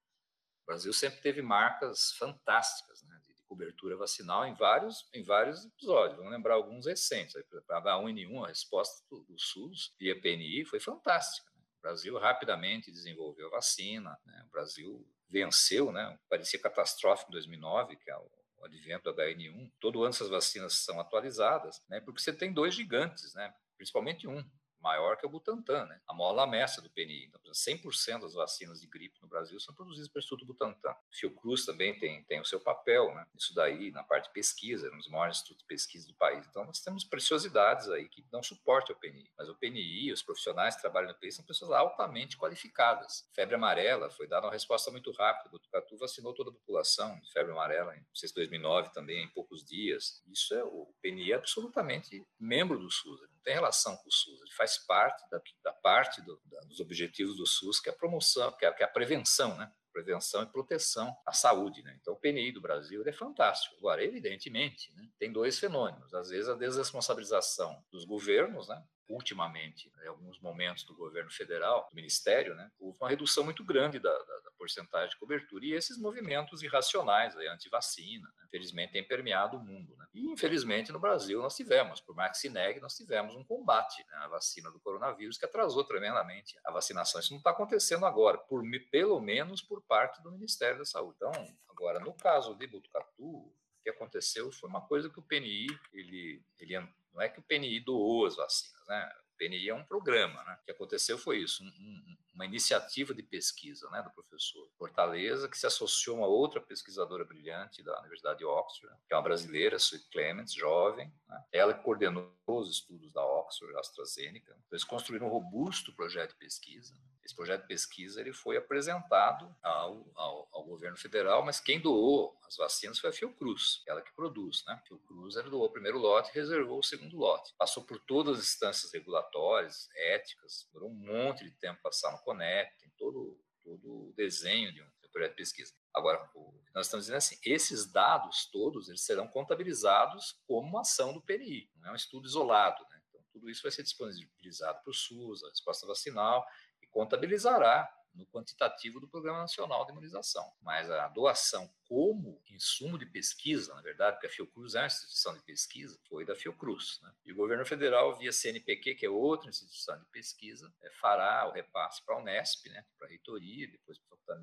[SPEAKER 3] O Brasil sempre teve marcas fantásticas, né? Cobertura vacinal em vários, em vários episódios. Vamos lembrar alguns recentes. A H1N1, a resposta do, SUS via PNI foi fantástica. Né? O Brasil rapidamente desenvolveu a vacina, né? o Brasil venceu, né? parecia catastrófico em 2009, que é o advento do HN1, todo ano essas vacinas são atualizadas, né, porque você tem dois gigantes, né, principalmente um, maior que o Butantan, né? a mola mestra do PNI. Então, 100% das vacinas de gripe no Brasil são produzidas pelo Instituto Butantan. Fiocruz também tem, tem o seu papel, né? isso daí, na parte de pesquisa, é um dos maiores institutos de pesquisa do país. Então, nós temos preciosidades aí que dão suporte ao PNI. Mas o PNI, os profissionais que trabalham no PNI, são pessoas altamente qualificadas. Febre amarela foi dada uma resposta muito rápida. O Botucatu vacinou toda a população de febre amarela, em 2009 também, em poucos dias. Isso é o PNI é absolutamente membro do SUS, não tem relação com o SUS, ele faz parte da, da parte do, da, dos objetivos do SUS, que é a promoção, que é, que é a prevenção, né? prevenção e proteção à saúde. Né? Então, o PNI do Brasil é fantástico. Agora, evidentemente, né, tem dois fenômenos. Às vezes, a desresponsabilização dos governos, né? Ultimamente, em alguns momentos do governo federal, do ministério, né, houve uma redução muito grande da, da, da porcentagem de cobertura e esses movimentos irracionais, anti-vacina, né, infelizmente, têm permeado o mundo. Né. E, infelizmente, no Brasil nós tivemos, por se negue, nós tivemos um combate né, à vacina do coronavírus que atrasou tremendamente a vacinação. Isso não está acontecendo agora, por, pelo menos por parte do Ministério da Saúde. Então, agora, no caso de Botucatu, o que aconteceu foi uma coisa que o PNI, ele, ele não é que o PNI doou as vacinas, né? O PNI é um programa, né? O que aconteceu foi isso, um, um, uma iniciativa de pesquisa, né, do professor Fortaleza, que se associou a uma outra pesquisadora brilhante da Universidade de Oxford, que é uma brasileira, Sue Clements, jovem. Né? Ela que coordenou os estudos da Oxford AstraZeneca. Então, eles construíram um robusto projeto de pesquisa. Esse projeto de pesquisa ele foi apresentado ao, ao, ao governo federal, mas quem doou as vacinas foi a Fiocruz, ela que produz. Né? A Fiocruz ela doou o primeiro lote e reservou o segundo lote. Passou por todas as instâncias regulatórias, éticas, durou um monte de tempo passar no CONEP, tem todo, todo o desenho de um projeto de pesquisa. Agora, o nós estamos dizendo é assim, esses dados todos eles serão contabilizados como uma ação do PNI, não é um estudo isolado. Né? Então, tudo isso vai ser disponibilizado para o SUS, a resposta vacinal, e contabilizará no quantitativo do Programa Nacional de Imunização. Mas a doação como insumo de pesquisa, na verdade, porque a Fiocruz é uma instituição de pesquisa, foi da Fiocruz. Né? E o governo federal, via CNPq, que é outra instituição de pesquisa, é, fará o repasse para a Unesp, né, para a reitoria, depois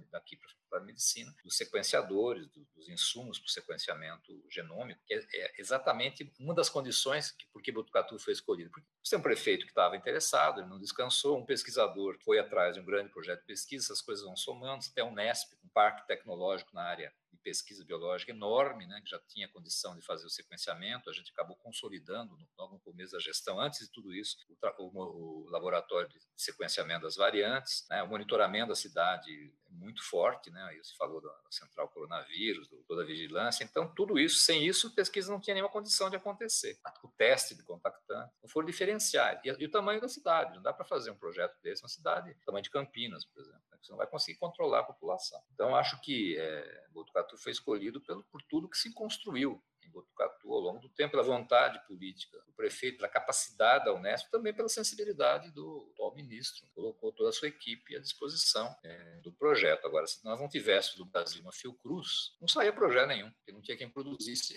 [SPEAKER 3] daqui para a Faculdade de Medicina, dos sequenciadores, do, dos insumos para o sequenciamento genômico, que é, é, exatamente uma das condições que, por que Botucatu foi escolhido. Porque você tem um prefeito que estava interessado, ele não descansou, um pesquisador foi atrás de um grande projeto de pesquisa, essas coisas vão somando, tem a Unesp, um parque tecnológico na área pesquisa biológica enorme, né, que já tinha condição de fazer o sequenciamento, a gente acabou consolidando logo no começo da gestão, antes de tudo isso, o, o, o laboratório de sequenciamento das variantes, né, o monitoramento da cidade é muito forte, né, aí você falou da, da central coronavírus, do, toda a vigilância, então tudo isso, sem isso, pesquisa não tinha nenhuma condição de acontecer. O teste de contactante, não foram diferenciais, e, e o tamanho da cidade, não dá para fazer um projeto desse, uma cidade, tamanho de Campinas, por exemplo, né, você não vai conseguir controlar a população. Então, acho que é, Botucatu foi escolhido pelo, por tudo que se construiu em Botucatu ao longo do tempo, pela vontade política do prefeito, pela capacidade da Unesp, também pela sensibilidade do atual ministro. Colocou toda a sua equipe à disposição é, do projeto. Agora, se nós não tivéssemos no Brasil uma Fiocruz, não saía projeto nenhum, porque não tinha quem produzisse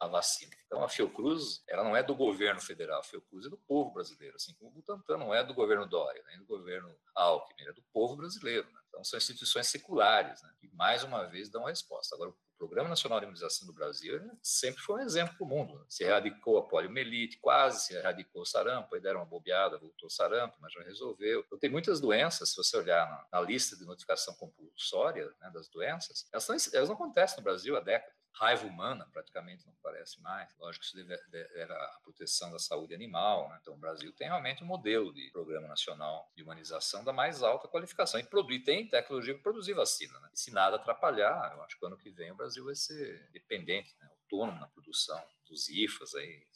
[SPEAKER 3] a vacina. Então, a Fiocruz, ela não é do governo federal, a Fiocruz é do povo brasileiro, assim como o Butantan não é do governo Dória, nem do governo Alckmin, é do povo brasileiro. Né? Então, são instituições seculares, né? que mais uma vez dão a resposta. Agora, o Programa Nacional de Imunização do Brasil sempre foi um exemplo para o mundo. Né? Se erradicou a poliomielite, quase se erradicou o sarampo, aí deram uma bobeada, voltou o sarampo, mas já resolveu. Então, tem muitas doenças, se você olhar na, na lista de notificação compulsória né, das doenças, elas elas não acontecem no Brasil há décadas raiva humana praticamente não aparece mais. Lógico que isso era a proteção da saúde animal. Né? Então, o Brasil tem realmente um modelo de Programa Nacional de Humanização da mais alta qualificação. E, produz, tem tecnologia para produzir vacina. Né? Se nada atrapalhar, eu acho que ano que vem o Brasil vai ser dependente, né? autônomo na produção dos IFAs, aí,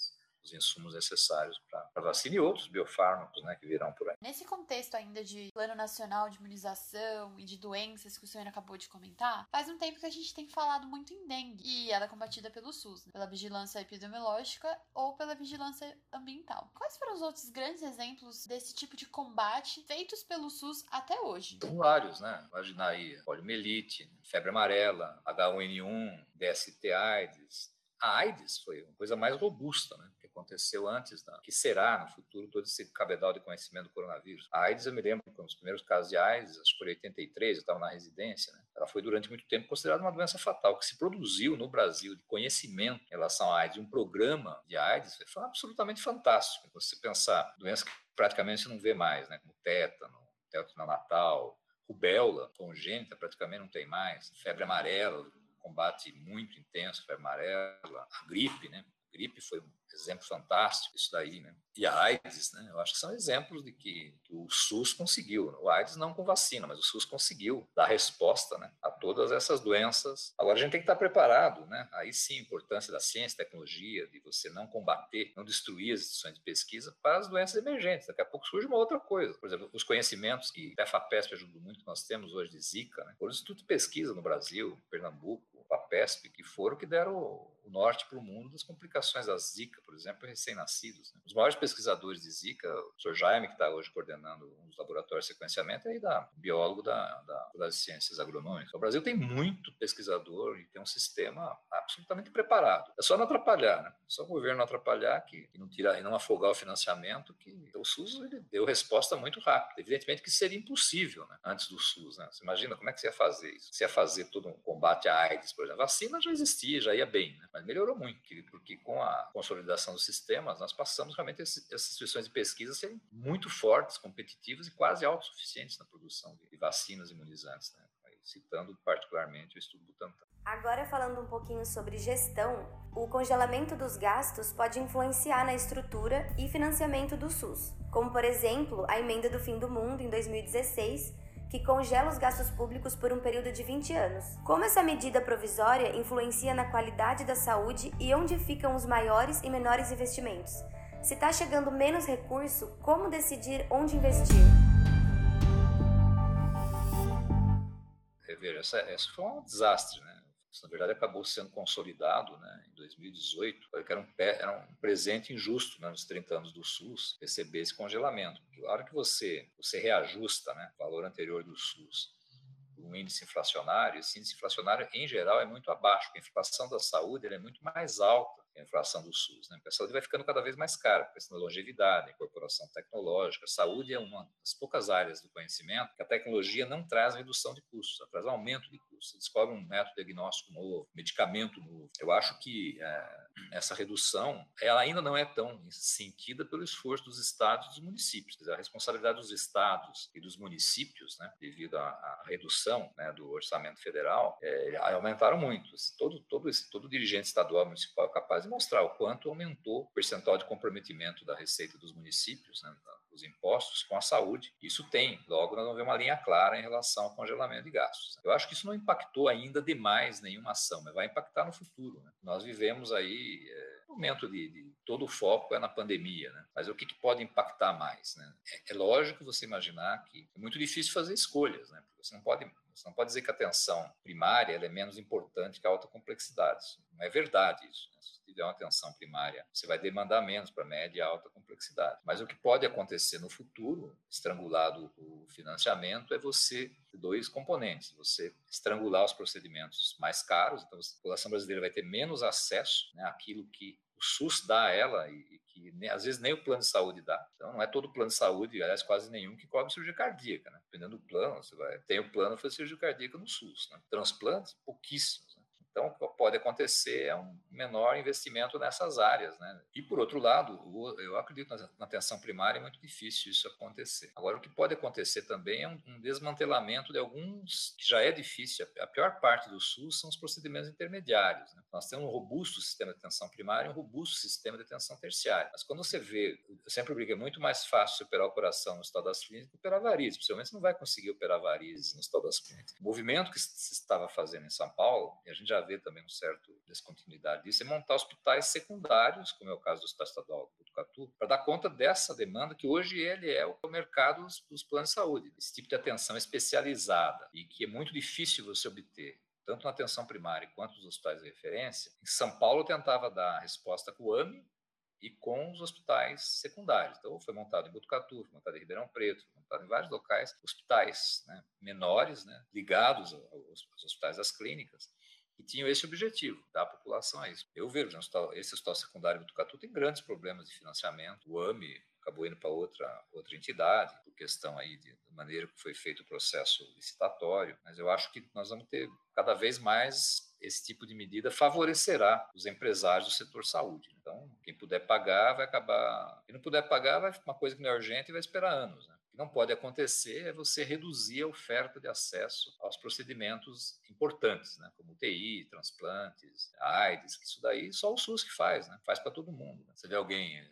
[SPEAKER 3] os insumos necessários para a vacina e outros biofármacos né, que virão por aí.
[SPEAKER 2] Nesse contexto ainda de Plano Nacional de Imunização e de doenças que o senhor acabou de comentar, faz um tempo que a gente tem falado muito em dengue e ela é combatida pelo SUS, né? pela vigilância epidemiológica ou pela vigilância ambiental. Quais foram os outros grandes exemplos desse tipo de combate feitos pelo SUS até hoje?
[SPEAKER 3] São vários, né? Imaginar aí poliomielite, febre amarela, H1N1, DST AIDS, a AIDS foi uma coisa mais robusta, né? Aconteceu antes, que será no futuro todo esse cabedal de conhecimento do coronavírus. A AIDS, eu me lembro, com os primeiros casos de AIDS, acho que por 83, eu estava na residência, né? Ela foi durante muito tempo considerada uma doença fatal, que se produziu no Brasil de conhecimento em relação à AIDS, um programa de AIDS, foi absolutamente fantástico. Você pensar, doença que praticamente você não vê mais, né? Como tétano, tétano natal, rubéola congênita praticamente não tem mais, febre amarela, combate muito intenso, febre amarela, a gripe, né? Gripe foi um exemplo fantástico isso daí, né? E a AIDS, né? Eu acho que são exemplos de que, que, o SUS conseguiu. O AIDS não com vacina, mas o SUS conseguiu dar resposta, né, a todas essas doenças. Agora a gente tem que estar preparado, né? Aí sim, a importância da ciência, tecnologia, de você não combater, não destruir as instituições de pesquisa para as doenças emergentes. Daqui a pouco surge uma outra coisa. Por exemplo, os conhecimentos que a FAPESP ajudou muito, nós temos hoje de Zika, né? O Instituto de Pesquisa no Brasil, Pernambuco, a FAPESP, que foram que deram o norte para o mundo das complicações da Zika, por exemplo, recém-nascidos. Né? Os maiores pesquisadores de Zika, o Sr. Jaime, que está hoje coordenando um dos laboratórios de sequenciamento, é da, biólogo da, da, das ciências agronômicas. O Brasil tem muito pesquisador e tem um sistema absolutamente preparado. É só não atrapalhar, né? É só o governo atrapalhar que, que não tirar e não afogar o financiamento, que o SUS deu resposta muito rápida. Evidentemente que seria impossível né? antes do SUS. Né? Você imagina como é que você ia fazer isso? Você ia fazer todo um combate à AIDS, por exemplo. A vacina já existia, já ia bem, né? Mas melhorou muito, porque com a consolidação dos sistemas, nós passamos realmente essas instituições de pesquisa serem muito fortes, competitivas e quase autossuficientes na produção de vacinas imunizantes, né? citando particularmente o estudo Butantan.
[SPEAKER 1] Agora falando um pouquinho sobre gestão, o congelamento dos gastos pode influenciar na estrutura e financiamento do SUS, como por exemplo a emenda do fim do mundo em 2016, que congela os gastos públicos por um período de 20 anos. Como essa medida provisória influencia na qualidade da saúde e onde ficam os maiores e menores investimentos? Se está chegando menos recurso, como decidir onde investir?
[SPEAKER 3] Veja, essa, essa foi um desastre, né? Isso, na verdade, acabou sendo consolidado né, em 2018, que era um, era um presente injusto né, nos 30 anos do SUS receber esse congelamento. Porque a hora que você, você reajusta né, o valor anterior do SUS um índice inflacionário, esse índice inflacionário, em geral, é muito abaixo, a inflação da saúde é muito mais alta a inflação do SUS. Né? Porque a saúde vai ficando cada vez mais cara, questão da longevidade, incorporação tecnológica. A saúde é uma das poucas áreas do conhecimento que a tecnologia não traz redução de custos, ela traz aumento de custos. Você descobre um método diagnóstico novo, medicamento novo. Eu acho que é, essa redução ela ainda não é tão sentida pelo esforço dos estados e dos municípios. Dizer, a responsabilidade dos estados e dos municípios, né, devido à, à redução né, do orçamento federal, é, aumentaram muito. Todo, todo, esse, todo dirigente estadual municipal é capaz de mostrar o quanto aumentou o percentual de comprometimento da receita dos municípios, né, dos impostos, com a saúde. Isso tem, logo nós vamos ver uma linha clara em relação ao congelamento de gastos. Eu acho que isso não impactou ainda demais nenhuma ação, mas vai impactar no futuro. Né? Nós vivemos aí é, um momento de, de, todo o foco é na pandemia, né? mas o que, que pode impactar mais? Né? É, é lógico você imaginar que é muito difícil fazer escolhas, né? porque você não pode você não pode dizer que a atenção primária é menos importante que a alta complexidade. Não é verdade isso. Né? Se tiver uma atenção primária, você vai demandar menos para média e alta complexidade. Mas o que pode acontecer no futuro, estrangulado o financiamento, é você dois componentes. Você estrangular os procedimentos mais caros, então a população brasileira vai ter menos acesso né, àquilo que o SUS dá a ela e, que nem, às vezes nem o plano de saúde dá. Então não é todo plano de saúde, aliás quase nenhum que cobre cirurgia cardíaca, né? Dependendo do plano, você vai tem o plano para cirurgia cardíaca no SUS, né? Transplantes pouquíssimos. Então, o que pode acontecer é um menor investimento nessas áreas. Né? E, por outro lado, eu acredito na atenção primária, é muito difícil isso acontecer. Agora, o que pode acontecer também é um, desmantelamento de alguns, que já é difícil, a pior parte do SUS são os procedimentos intermediários. Né? Nós temos um robusto sistema de atenção primária e um robusto sistema de atenção terciária. Mas quando você vê, eu sempre digo, é muito mais fácil operar operar no estado das clínicas que operar varizes. Possivelmente você não vai conseguir operar varizes no estado das clínicas. O movimento que se estava fazendo em São Paulo, e a gente já haver também um certo descontinuidade disso, é montar hospitais secundários, como é o caso do Hospital Estadual do Botucatu, para dar conta dessa demanda que hoje ele é o mercado dos planos de saúde, esse tipo de atenção especializada e que é muito difícil você obter tanto na atenção primária quanto nos hospitais de referência. Em São Paulo tentava dar resposta com o AMI, e com os hospitais secundários. Então, foi montado em Botucatu, foi montado em Ribeirão Preto, foi montado em vários locais, hospitais né, menores, né, ligados aos, hospitais das clínicas, que tinham esse objetivo, dar a população a isso. Eu vejo, né, esse hospital secundário em Botucatu tem grandes problemas de financiamento, o AMI acabou indo para outra, outra entidade, por questão aí de, da maneira que foi feito o processo licitatório, mas eu acho que nós vamos ter cada vez mais esse tipo de medida favorecerá os empresários do setor saúde. Então, quem puder pagar vai acabar. Quem não puder pagar vai uma coisa que não é urgente e vai esperar anos. Né? Que não pode acontecer é você reduzir a oferta de acesso aos procedimentos importantes, né? como UTI, transplantes, AIDS, que isso daí só o SUS que faz, né? faz para todo mundo. Né? Você vê alguém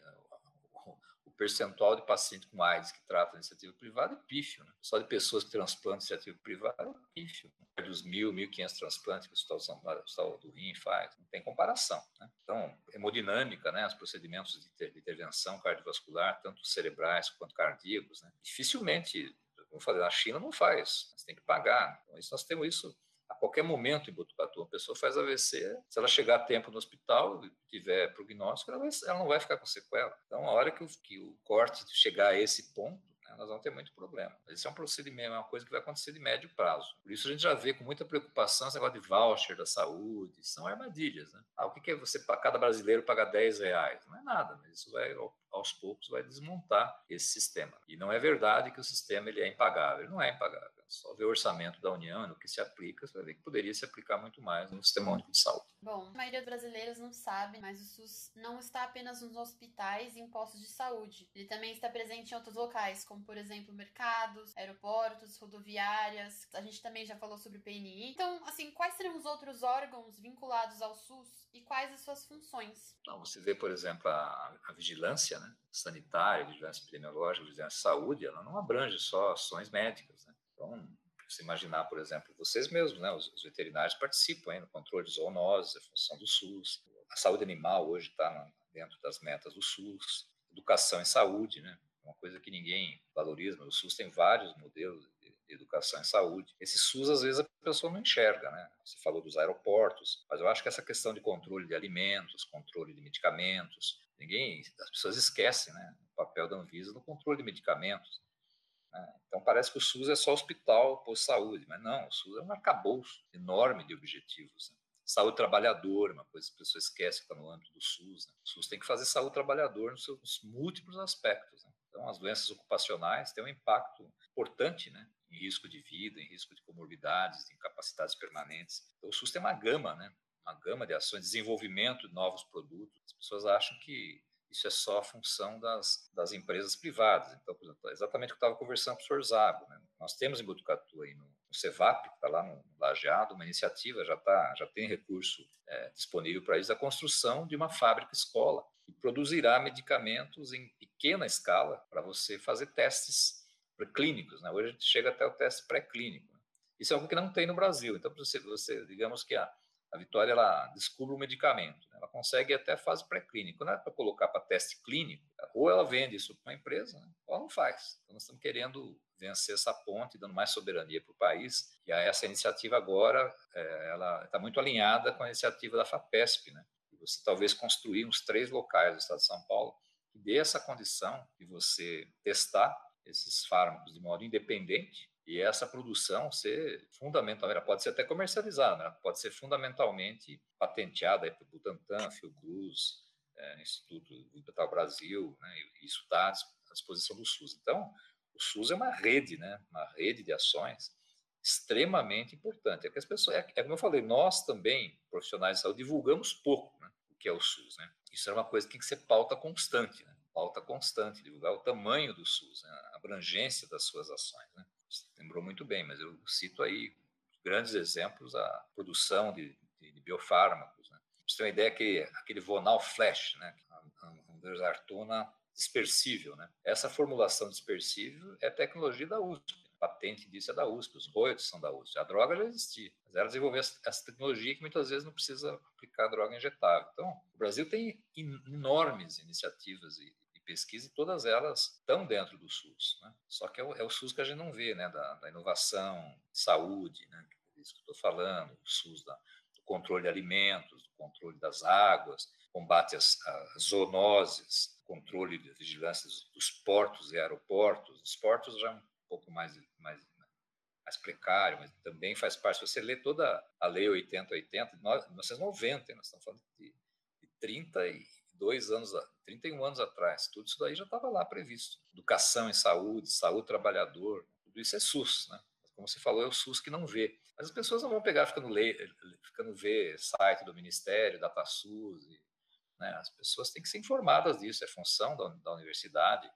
[SPEAKER 3] percentual de pacientes com AIDS que tratam iniciativa privada é pífio. Né? Só de pessoas que transplantam iniciativa privada é pífio. Né? Dos mil, mil quinhentos transplantes que o Hospital do Rim faz, não tem comparação. Né? Então, hemodinâmica, né? os procedimentos de intervenção cardiovascular, tanto cerebrais quanto cardíacos, né? dificilmente, eu falei, na China não faz, você tem que pagar. Então, isso, nós temos isso a qualquer momento em Botucatu. A pessoa faz AVC, se ela chegar a tempo no hospital e tiver prognóstico, ela, vai, ela, não vai ficar com sequela. Então, a hora que o, que o corte chegar a esse ponto, né, nós vamos ter muito problema. Isso é um procedimento, é uma coisa que vai acontecer de médio prazo. Por isso a gente já vê com muita preocupação esse negócio de voucher da saúde, são armadilhas. Né? Ah, o que é você, cada brasileiro pagar 10 reais? Não é nada, mas isso vai aos poucos vai desmontar esse sistema. E não é verdade que o sistema ele é impagável, ele não é impagável. Só ver o orçamento da União, no que se aplica, você vai ver que poderia se aplicar muito mais no Sistema Único de Saúde.
[SPEAKER 2] Bom, a maioria dos brasileiros não sabe, mas o SUS não está apenas nos hospitais e em postos de saúde. Ele também está presente em outros locais, como, por exemplo, mercados, aeroportos, rodoviárias. A gente também já falou sobre o PNI. Então, assim, quais seriam os outros órgãos vinculados ao SUS e quais as suas funções?
[SPEAKER 3] Então, você vê, por exemplo, a, a vigilância né, sanitária, a vigilância epidemiológica, a vigilância de saúde, ela não abrange só ações médicas. Né? Então, se imaginar, por exemplo, vocês mesmos, né, os, os veterinários participam aí no controle de zoonoses, a função do SUS. A saúde animal hoje está dentro das metas do SUS. Educação em saúde, né? Uma coisa que ninguém valoriza, o SUS tem vários modelos de educação em saúde. Esse SUS, às vezes, a pessoa não enxerga, né? Você falou dos aeroportos, mas eu acho que essa questão de controle de alimentos, controle de medicamentos, ninguém, as pessoas esquecem, né? O papel da Anvisa no controle de medicamentos. Né? Então parece que o SUS é só hospital, posto saúde, mas não, o SUS é um arcabouço enorme de objetivos. Né? Saúde trabalhador, uma coisa que as pessoas esquecem que está no âmbito do SUS. Né? O SUS tem que fazer saúde trabalhador nos seus múltiplos aspectos. Né? Então, as doenças ocupacionais têm um impacto importante né? em risco de vida, em risco de comorbidades, de incapacidades permanentes. Então, o SUS tem uma gama, né? uma gama de ações, desenvolvimento de novos produtos. As pessoas acham que isso é só a função das, das empresas privadas. Então, por exemplo, exatamente o que eu estava conversando com o senhor Zago. Né? Nós temos em Botucatu, aí no, no CEVAP, que está lá no, no Lajeado, uma iniciativa, já, tá, já tem recurso é, disponível para isso, a construção de uma fábrica-escola, que produzirá medicamentos em pequena escala para você fazer testes clínicos. Né? Hoje a gente chega até o teste pré-clínico. Né? Isso é algo que não tem no Brasil. Então, você, você digamos que a, a Vitória ela descobre o medicamento, né? ela consegue até fase pré-clínica. Não é para colocar para teste clínico, ou ela vende isso para uma empresa, né? ou ela não faz. Então, nós estamos querendo vencer essa ponte, dando mais soberania para o país. E essa iniciativa agora, é, ela está muito alinhada com a iniciativa da FAPESP, né? Você talvez construir uns três locais do Estado de São Paulo que dê essa condição de você testar esses fármacos de modo independente e essa produção ser fundamentalmente, pode ser até comercializada, né? pode ser fundamentalmente patenteada para o Butantan, Fiocruz, é, Instituto Vital Brasil, né? isso está à disposição do SUS. Então, o SUS é uma rede, né? uma rede de ações extremamente importante. É que as pessoas, é, é como eu falei, nós também, profissionais de saúde, divulgamos pouco né? o que é o SUS. Né? Isso é uma coisa que tem que ser pauta constante, né? pauta constante, divulgar o tamanho do SUS, né? a abrangência das suas ações. Né? Lembrou muito bem, mas eu cito aí grandes exemplos a produção de, de, de biofármacos. Né? Você tem uma ideia que aquele Vonal Flash, né? a androsartona dispersível, né? essa formulação dispersível é tecnologia da USP. patente disso é da USP, os royalties são da USP. A droga já existia, mas ela desenvolveu essa tecnologia que muitas vezes não precisa aplicar droga injetável. Então, o Brasil tem enormes iniciativas e pesquisa e todas elas estão dentro do SUS. Né? Só que é o, é o, SUS que a gente não vê, né? da, da inovação, saúde, né? É isso que eu estou falando, o SUS da, do controle de alimentos, do controle das águas, combate às, zoonoses, controle de vigilância dos portos e aeroportos. Os portos já é um pouco mais, mais, mais precário, mas também faz parte. Se você lê toda a Lei 8080, 1990, nós estamos falando de, de 32 anos, 31 anos atrás, tudo isso daí já estava lá previsto. Educação em saúde, saúde trabalhador, tudo isso é SUS, né? Como você falou, é o SUS que não vê. Mas as pessoas não vão pegar ficando, ler, ficando ver site do Ministério, DataSUS, e né? As pessoas têm que ser informadas disso, é função da, da universidade,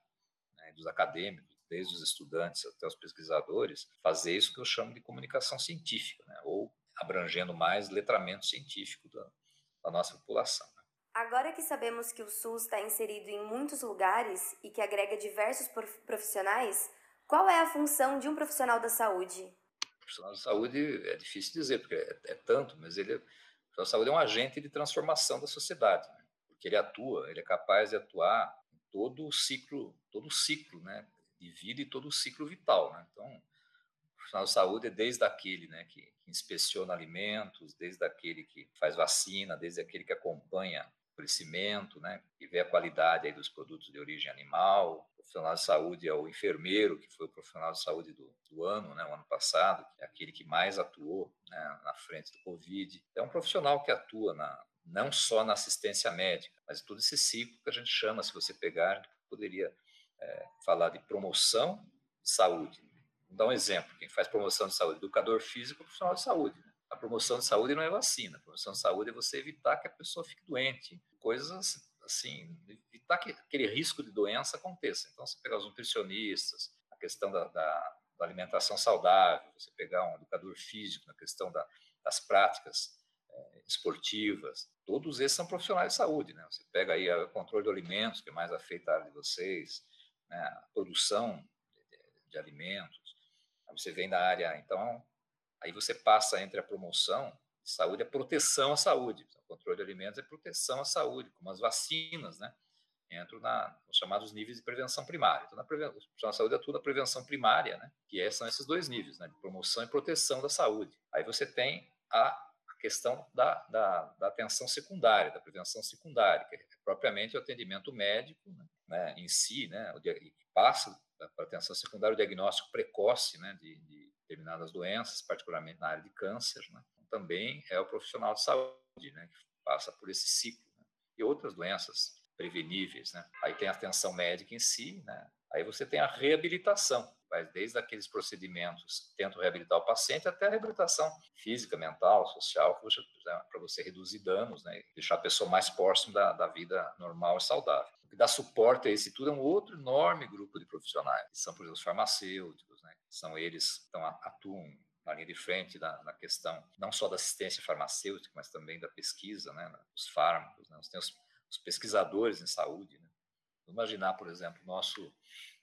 [SPEAKER 3] né, dos acadêmicos, desde os estudantes até os pesquisadores, fazer isso que eu chamo de comunicação científica, né, ou abrangendo mais letramento científico da, da nossa população.
[SPEAKER 1] Agora que sabemos que o SUS está inserido em muitos lugares e que agrega diversos profissionais, qual é a função de um profissional da saúde?
[SPEAKER 3] O profissional da saúde é difícil dizer, porque é, é tanto, mas ele, o profissional da saúde é um agente de transformação da sociedade. Né? porque ele atua, ele é capaz de atuar em todo o ciclo, todo o ciclo, né, de vida e todo o ciclo vital, né? Então, profissional de saúde é desde aquele, né, que, que inspeciona alimentos, desde aquele que faz vacina, desde aquele que acompanha crescimento, né, que vê a qualidade aí dos produtos de origem animal. O profissional de saúde é o enfermeiro, que foi o profissional de saúde do, do ano, né, o ano passado, que é aquele que mais atuou né, na frente do Covid. É um profissional que atua na, não só na assistência médica, mas todo esse ciclo que a gente chama, se você pegar, poderia é, falar de promoção de saúde. Vou dar um exemplo: quem faz promoção de saúde, educador físico, profissional de saúde. A promoção de saúde não é vacina, a promoção de saúde é você evitar que a pessoa fique doente, coisas assim, evitar que aquele risco de doença aconteça. Então, você pegar os nutricionistas, a questão da, da, da alimentação saudável, você pegar um educador físico na questão da, das práticas é, esportivas, todos esses são profissionais de saúde, né? Você pega aí o controle de alimentos, que é mais afeta a área de vocês, né? a produção de, de, de alimentos, você vem da área, então, aí você passa entre a promoção de saúde a proteção à saúde. O controle de alimentos é proteção à saúde, como as vacinas, né? Entro na, nos chamados níveis de prevenção primária. Então, na prevenção, a saúde atua na prevenção primária, né? Que é, são esses dois níveis, né? Promoção e proteção da saúde. Aí você tem a questão da, da, da, atenção secundária, da prevenção secundária, que é propriamente o atendimento médico né, né em si, né, que passa para a atenção secundária o diagnóstico precoce né, de, de, determinadas doenças, particularmente na área de câncer. Né, então, também é o profissional de saúde né, que passa por esse ciclo. Né, e outras doenças preveníveis. Né. Aí tem a atenção médica em si, né, aí você tem a reabilitação, vai desde aqueles procedimentos tentam reabilitar o paciente até a reabilitação física, mental, social, para você reduzir danos né, deixar a pessoa mais próxima da, da vida normal e saudável. O que dá suporte a esse tudo é um outro enorme grupo de profissionais, que são, por exemplo, os farmacêuticos, né, são eles que atuam na linha de frente na, na, questão não só da assistência farmacêutica, mas também da pesquisa, né, os fármacos, né, tem os, pesquisadores em saúde. Né. Vamos imaginar, por exemplo, nosso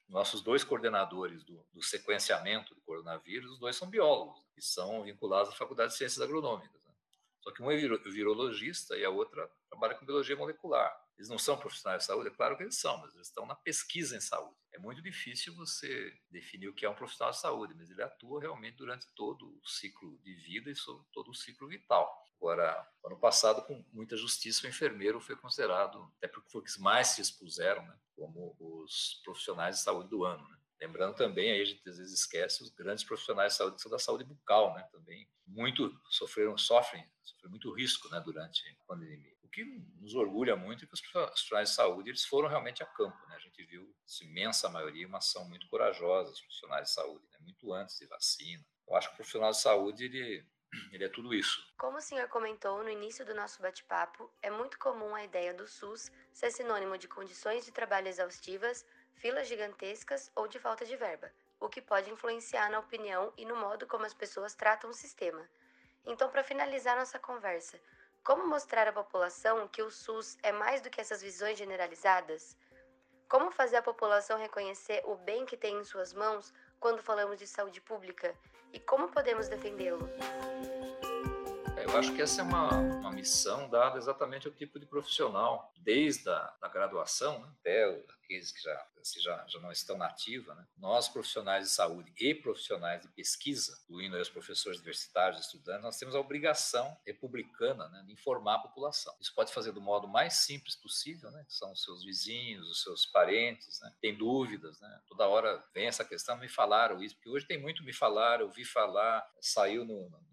[SPEAKER 3] nossos dois coordenadores do, do, sequenciamento do coronavírus, os dois são biólogos, e são vinculados à Faculdade de Ciências Agronômicas. Né? Só que um é virologista e a outra trabalha com biologia molecular. Eles não são profissionais de saúde? É claro que eles são, mas eles estão na pesquisa em saúde. É muito difícil você definir o que é um profissional de saúde, mas ele atua realmente durante todo o ciclo de vida e todo o ciclo vital. Agora, ano passado, com muita justiça, o enfermeiro foi considerado, até porque foi que mais se expuseram, né, como os profissionais de saúde do ano. Né? Lembrando também, aí a gente às vezes esquece os grandes profissionais de saúde que são da saúde bucal, né? Também muito sofreram, sofrem, sofreram muito risco, né? Durante a pandemia. Que nos orgulha muito é que os profissionais de saúde eles foram realmente a campo, né? A gente viu, imensa maioria, uma ação muito corajosa dos profissionais de saúde, né? Muito antes de vacina. Eu acho que o profissional de saúde ele ele é tudo isso.
[SPEAKER 1] Como o senhor comentou no início do nosso bate-papo, é muito comum a ideia do SUS ser sinônimo de condições de trabalho exaustivas, filas gigantescas ou de falta de verba, o que pode influenciar na opinião e no modo como as pessoas tratam o sistema. Então, para finalizar nossa conversa, como mostrar à população que o SUS é mais do que essas visões generalizadas? Como fazer a população reconhecer o bem que tem em suas mãos quando falamos de saúde pública e como podemos defendê-lo?
[SPEAKER 3] É, eu acho que essa é uma, uma missão dada exatamente ao tipo de profissional, desde a da graduação né, até aqueles que já, já, já não estão na ativa. Né? Nós, profissionais de saúde e profissionais de pesquisa, incluindo os professores universitários, estudantes, nós temos a obrigação republicana né, de informar a população. Isso pode fazer do modo mais simples possível, né, que são os seus vizinhos, os seus parentes, né, tem dúvidas, né, toda hora vem essa questão, me falaram isso, porque hoje tem muito me falaram, ouvi falar, saiu no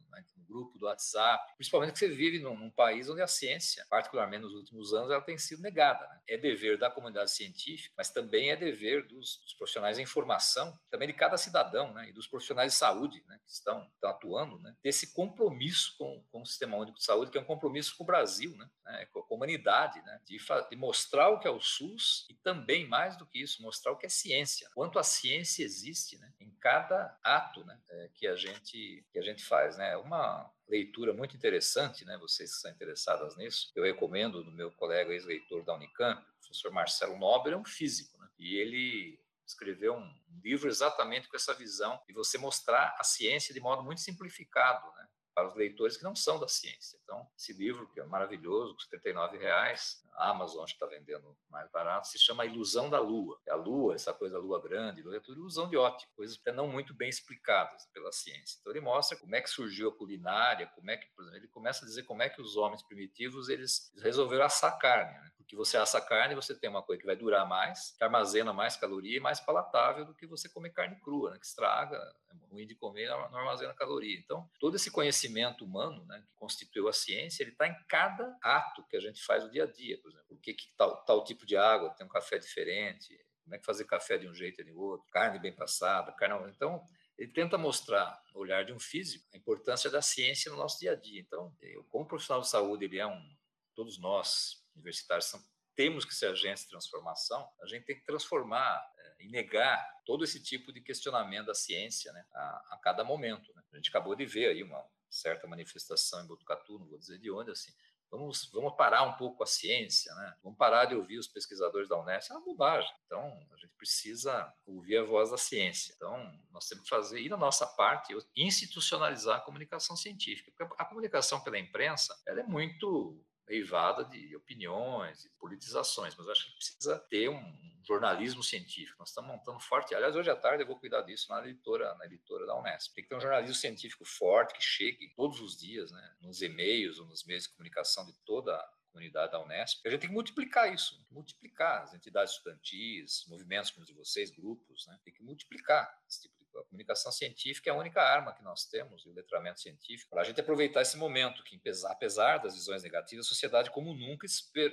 [SPEAKER 3] grupo do WhatsApp, principalmente que você vive num, num, país onde a ciência, particularmente nos últimos anos, ela tem sido negada. Né? É dever da comunidade científica, mas também é dever dos, dos profissionais da informação, também de cada cidadão, né? e dos profissionais de saúde né? que estão, estão atuando, né? desse compromisso com, com o Sistema Único de Saúde, que é um compromisso com o Brasil, né? É, com a humanidade, né? de, de mostrar o que é o SUS e também, mais do que isso, mostrar o que é ciência, quanto a ciência existe né? Em cada ato né? É, que, a gente, que a gente faz. Né? Uma leitura muito interessante, né? Vocês que estão interessadas nisso, eu recomendo do meu colega ex-leitor da Unicamp, o professor Marcelo Nobre, é um físico, né? E ele escreveu um livro exatamente com essa visão de você mostrar a ciência de modo muito simplificado, né? Para os leitores que não são da ciência. Então, esse livro, que é maravilhoso, com R$ reais, a Amazon está vendendo mais barato, se chama Ilusão da Lua. A Lua, essa coisa da Lua grande, é tudo ilusão de ótica, coisas não muito bem explicadas pela ciência. Então, ele mostra como é que surgiu a culinária, como é que, por exemplo, ele começa a dizer como é que os homens primitivos eles resolveram assar carne, né? Porque você assa carne, você tem uma coisa que vai durar mais, que armazena mais caloria e mais palatável do que você comer carne crua, né? que estraga, é ruim de comer, não armazena caloria. Então, todo esse conhecimento humano, né, que constituiu a ciência, ele está em cada ato que a gente faz no dia a dia, por exemplo. O que, que tal, tal tipo de água tem um café diferente, como é que fazer café de um jeito e de outro, carne bem passada, carne... Então, ele tenta mostrar, no olhar de um físico, a importância da ciência no nosso dia a dia. Então, eu, como profissional de saúde, ele é um... Todos nós, universitários são, temos que ser agentes de transformação, a gente tem que transformar é, e negar todo esse tipo de questionamento da ciência né, a, a, cada momento. Né? A gente acabou de ver aí uma certa manifestação em Botucatu, não vou dizer de onde, assim, Vamos, vamos parar um pouco a ciência, né? vamos parar de ouvir os pesquisadores da Unesco, é uma bobagem. Então, a gente precisa ouvir a voz da ciência. Então, nós temos que fazer, e na nossa parte, institucionalizar a comunicação científica. Porque a comunicação pela imprensa ela é muito derivada de opiniões, de politizações, mas acho que precisa ter um jornalismo científico. Nós estamos montando forte. Aliás, hoje à tarde eu vou cuidar disso na editora, na editora da Unesp. Tem que ter um jornalismo científico forte que chegue todos os dias, né, nos e-mails ou nos meios de comunicação de toda a comunidade da Unesp. A gente tem que multiplicar isso, multiplicar as entidades estudantis, movimentos como os de vocês, grupos, né, tem que multiplicar esse tipo a comunicação científica é a única arma que nós temos, e o letramento científico, para a gente aproveitar esse momento que, apesar das visões negativas, a sociedade, como nunca,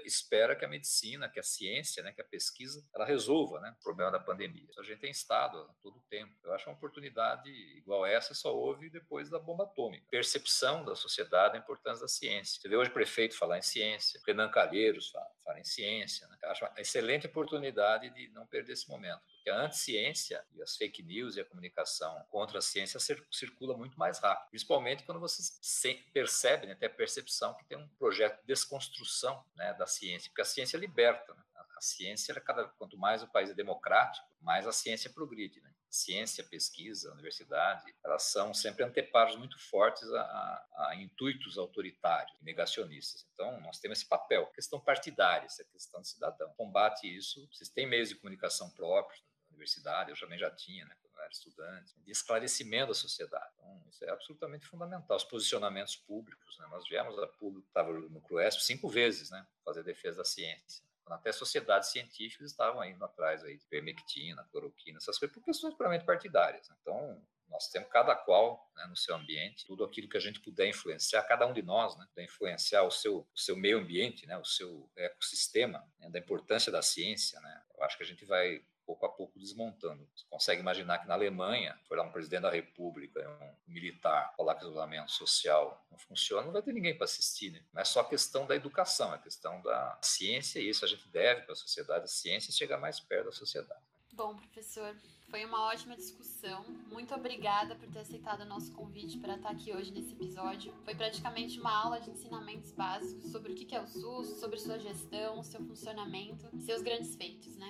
[SPEAKER 3] espera que a medicina, que a ciência, né, que a pesquisa, ela resolva né, o problema da pandemia. A gente tem estado a todo tempo. Eu acho uma oportunidade igual essa só houve depois da bomba atômica. Percepção da sociedade da importância da ciência. Você vê hoje o prefeito falar em ciência, Renan Calheiros fala, fala em ciência. Né? Eu acho uma excelente oportunidade de não perder esse momento que a anticiência e as fake news e a comunicação contra a ciência circula muito mais rápido, principalmente quando você percebe, né, tem a percepção que tem um projeto de desconstrução né, da ciência, porque a ciência liberta. Né? A ciência, cada, quanto mais o país é democrático, mais a ciência progride. Né? Ciência, pesquisa, universidade, elas são sempre anteparos muito fortes a, a, a, intuitos autoritários negacionistas. Então, nós temos esse papel, questão partidária, essa questão de cidadão. Combate isso, vocês têm meios de comunicação próprios, universidade, eu também já tinha, né, quando eu era estudante, de esclarecimento da sociedade. Então, isso é absolutamente fundamental. Os posicionamentos públicos, né, nós viemos a público, estava no CRUESP cinco vezes, né, fazer defesa da ciência. Até sociedades científicas estavam indo atrás aí de vermectina, cloroquina, essas coisas, por questões puramente partidárias. Né? Então, nós temos cada qual né, no seu ambiente, tudo aquilo que a gente puder influenciar, cada um de nós, né, puder influenciar o seu, o seu meio ambiente, né, o seu ecossistema, né, da importância da ciência. Né, eu acho que a gente vai pouco a pouco desmontando. Você consegue imaginar que na Alemanha, foi lá um presidente da República, um militar, falar que o isolamento social não funciona, não vai ter ninguém para assistir. Né? Não é só questão da educação, é questão da ciência, e isso a gente deve para a sociedade, a ciência chegar mais perto da sociedade.
[SPEAKER 2] Bom, professor, foi uma ótima discussão. Muito obrigada por ter aceitado o nosso convite para estar aqui hoje nesse episódio. Foi praticamente uma aula de ensinamentos básicos sobre o que é o SUS, sobre sua gestão, seu funcionamento seus grandes feitos, né?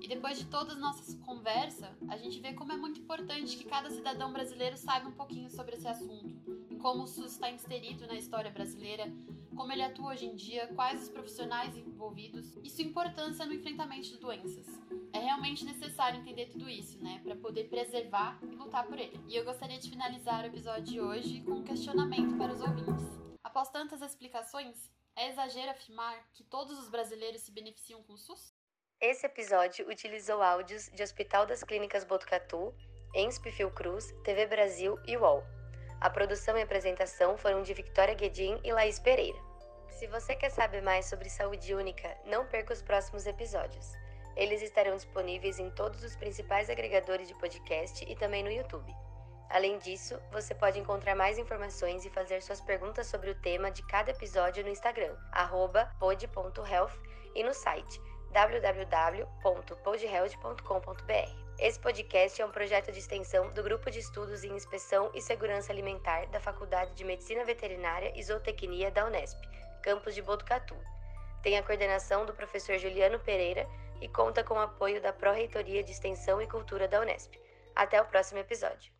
[SPEAKER 2] E depois de todas as nossas conversas, a gente vê como é muito importante que cada cidadão brasileiro saiba um pouquinho sobre esse assunto, como o SUS está inserido na história brasileira, como ele atua hoje em dia, quais os profissionais envolvidos e sua importância no enfrentamento de doenças. É realmente necessário entender tudo isso, né, para poder preservar e lutar por ele. E eu gostaria de finalizar o episódio de hoje com um questionamento para os ouvintes. Após tantas explicações, é exagero afirmar que todos os brasileiros se beneficiam com o SUS?
[SPEAKER 8] Esse episódio utilizou áudios de Hospital das Clínicas Botucatu, ENSP Fiocruz, TV Brasil e UOL. A produção e apresentação foram de Victoria Guedin e Laís Pereira. Se você quer saber mais sobre saúde única, não perca os próximos episódios. Eles estarão disponíveis em todos os principais agregadores de podcast e também no YouTube. Além disso, você pode encontrar mais informações e fazer suas perguntas sobre o tema de cada episódio no Instagram, pod.health e no site www.podhealth.com.br. Esse podcast é um projeto de extensão do Grupo de Estudos em Inspeção e Segurança Alimentar da Faculdade de Medicina Veterinária e Zootecnia da Unesp, campus de Botucatu. Tem a coordenação do professor Juliano Pereira e conta com o apoio da Pró-Reitoria de Extensão e Cultura da Unesp. Até o próximo episódio.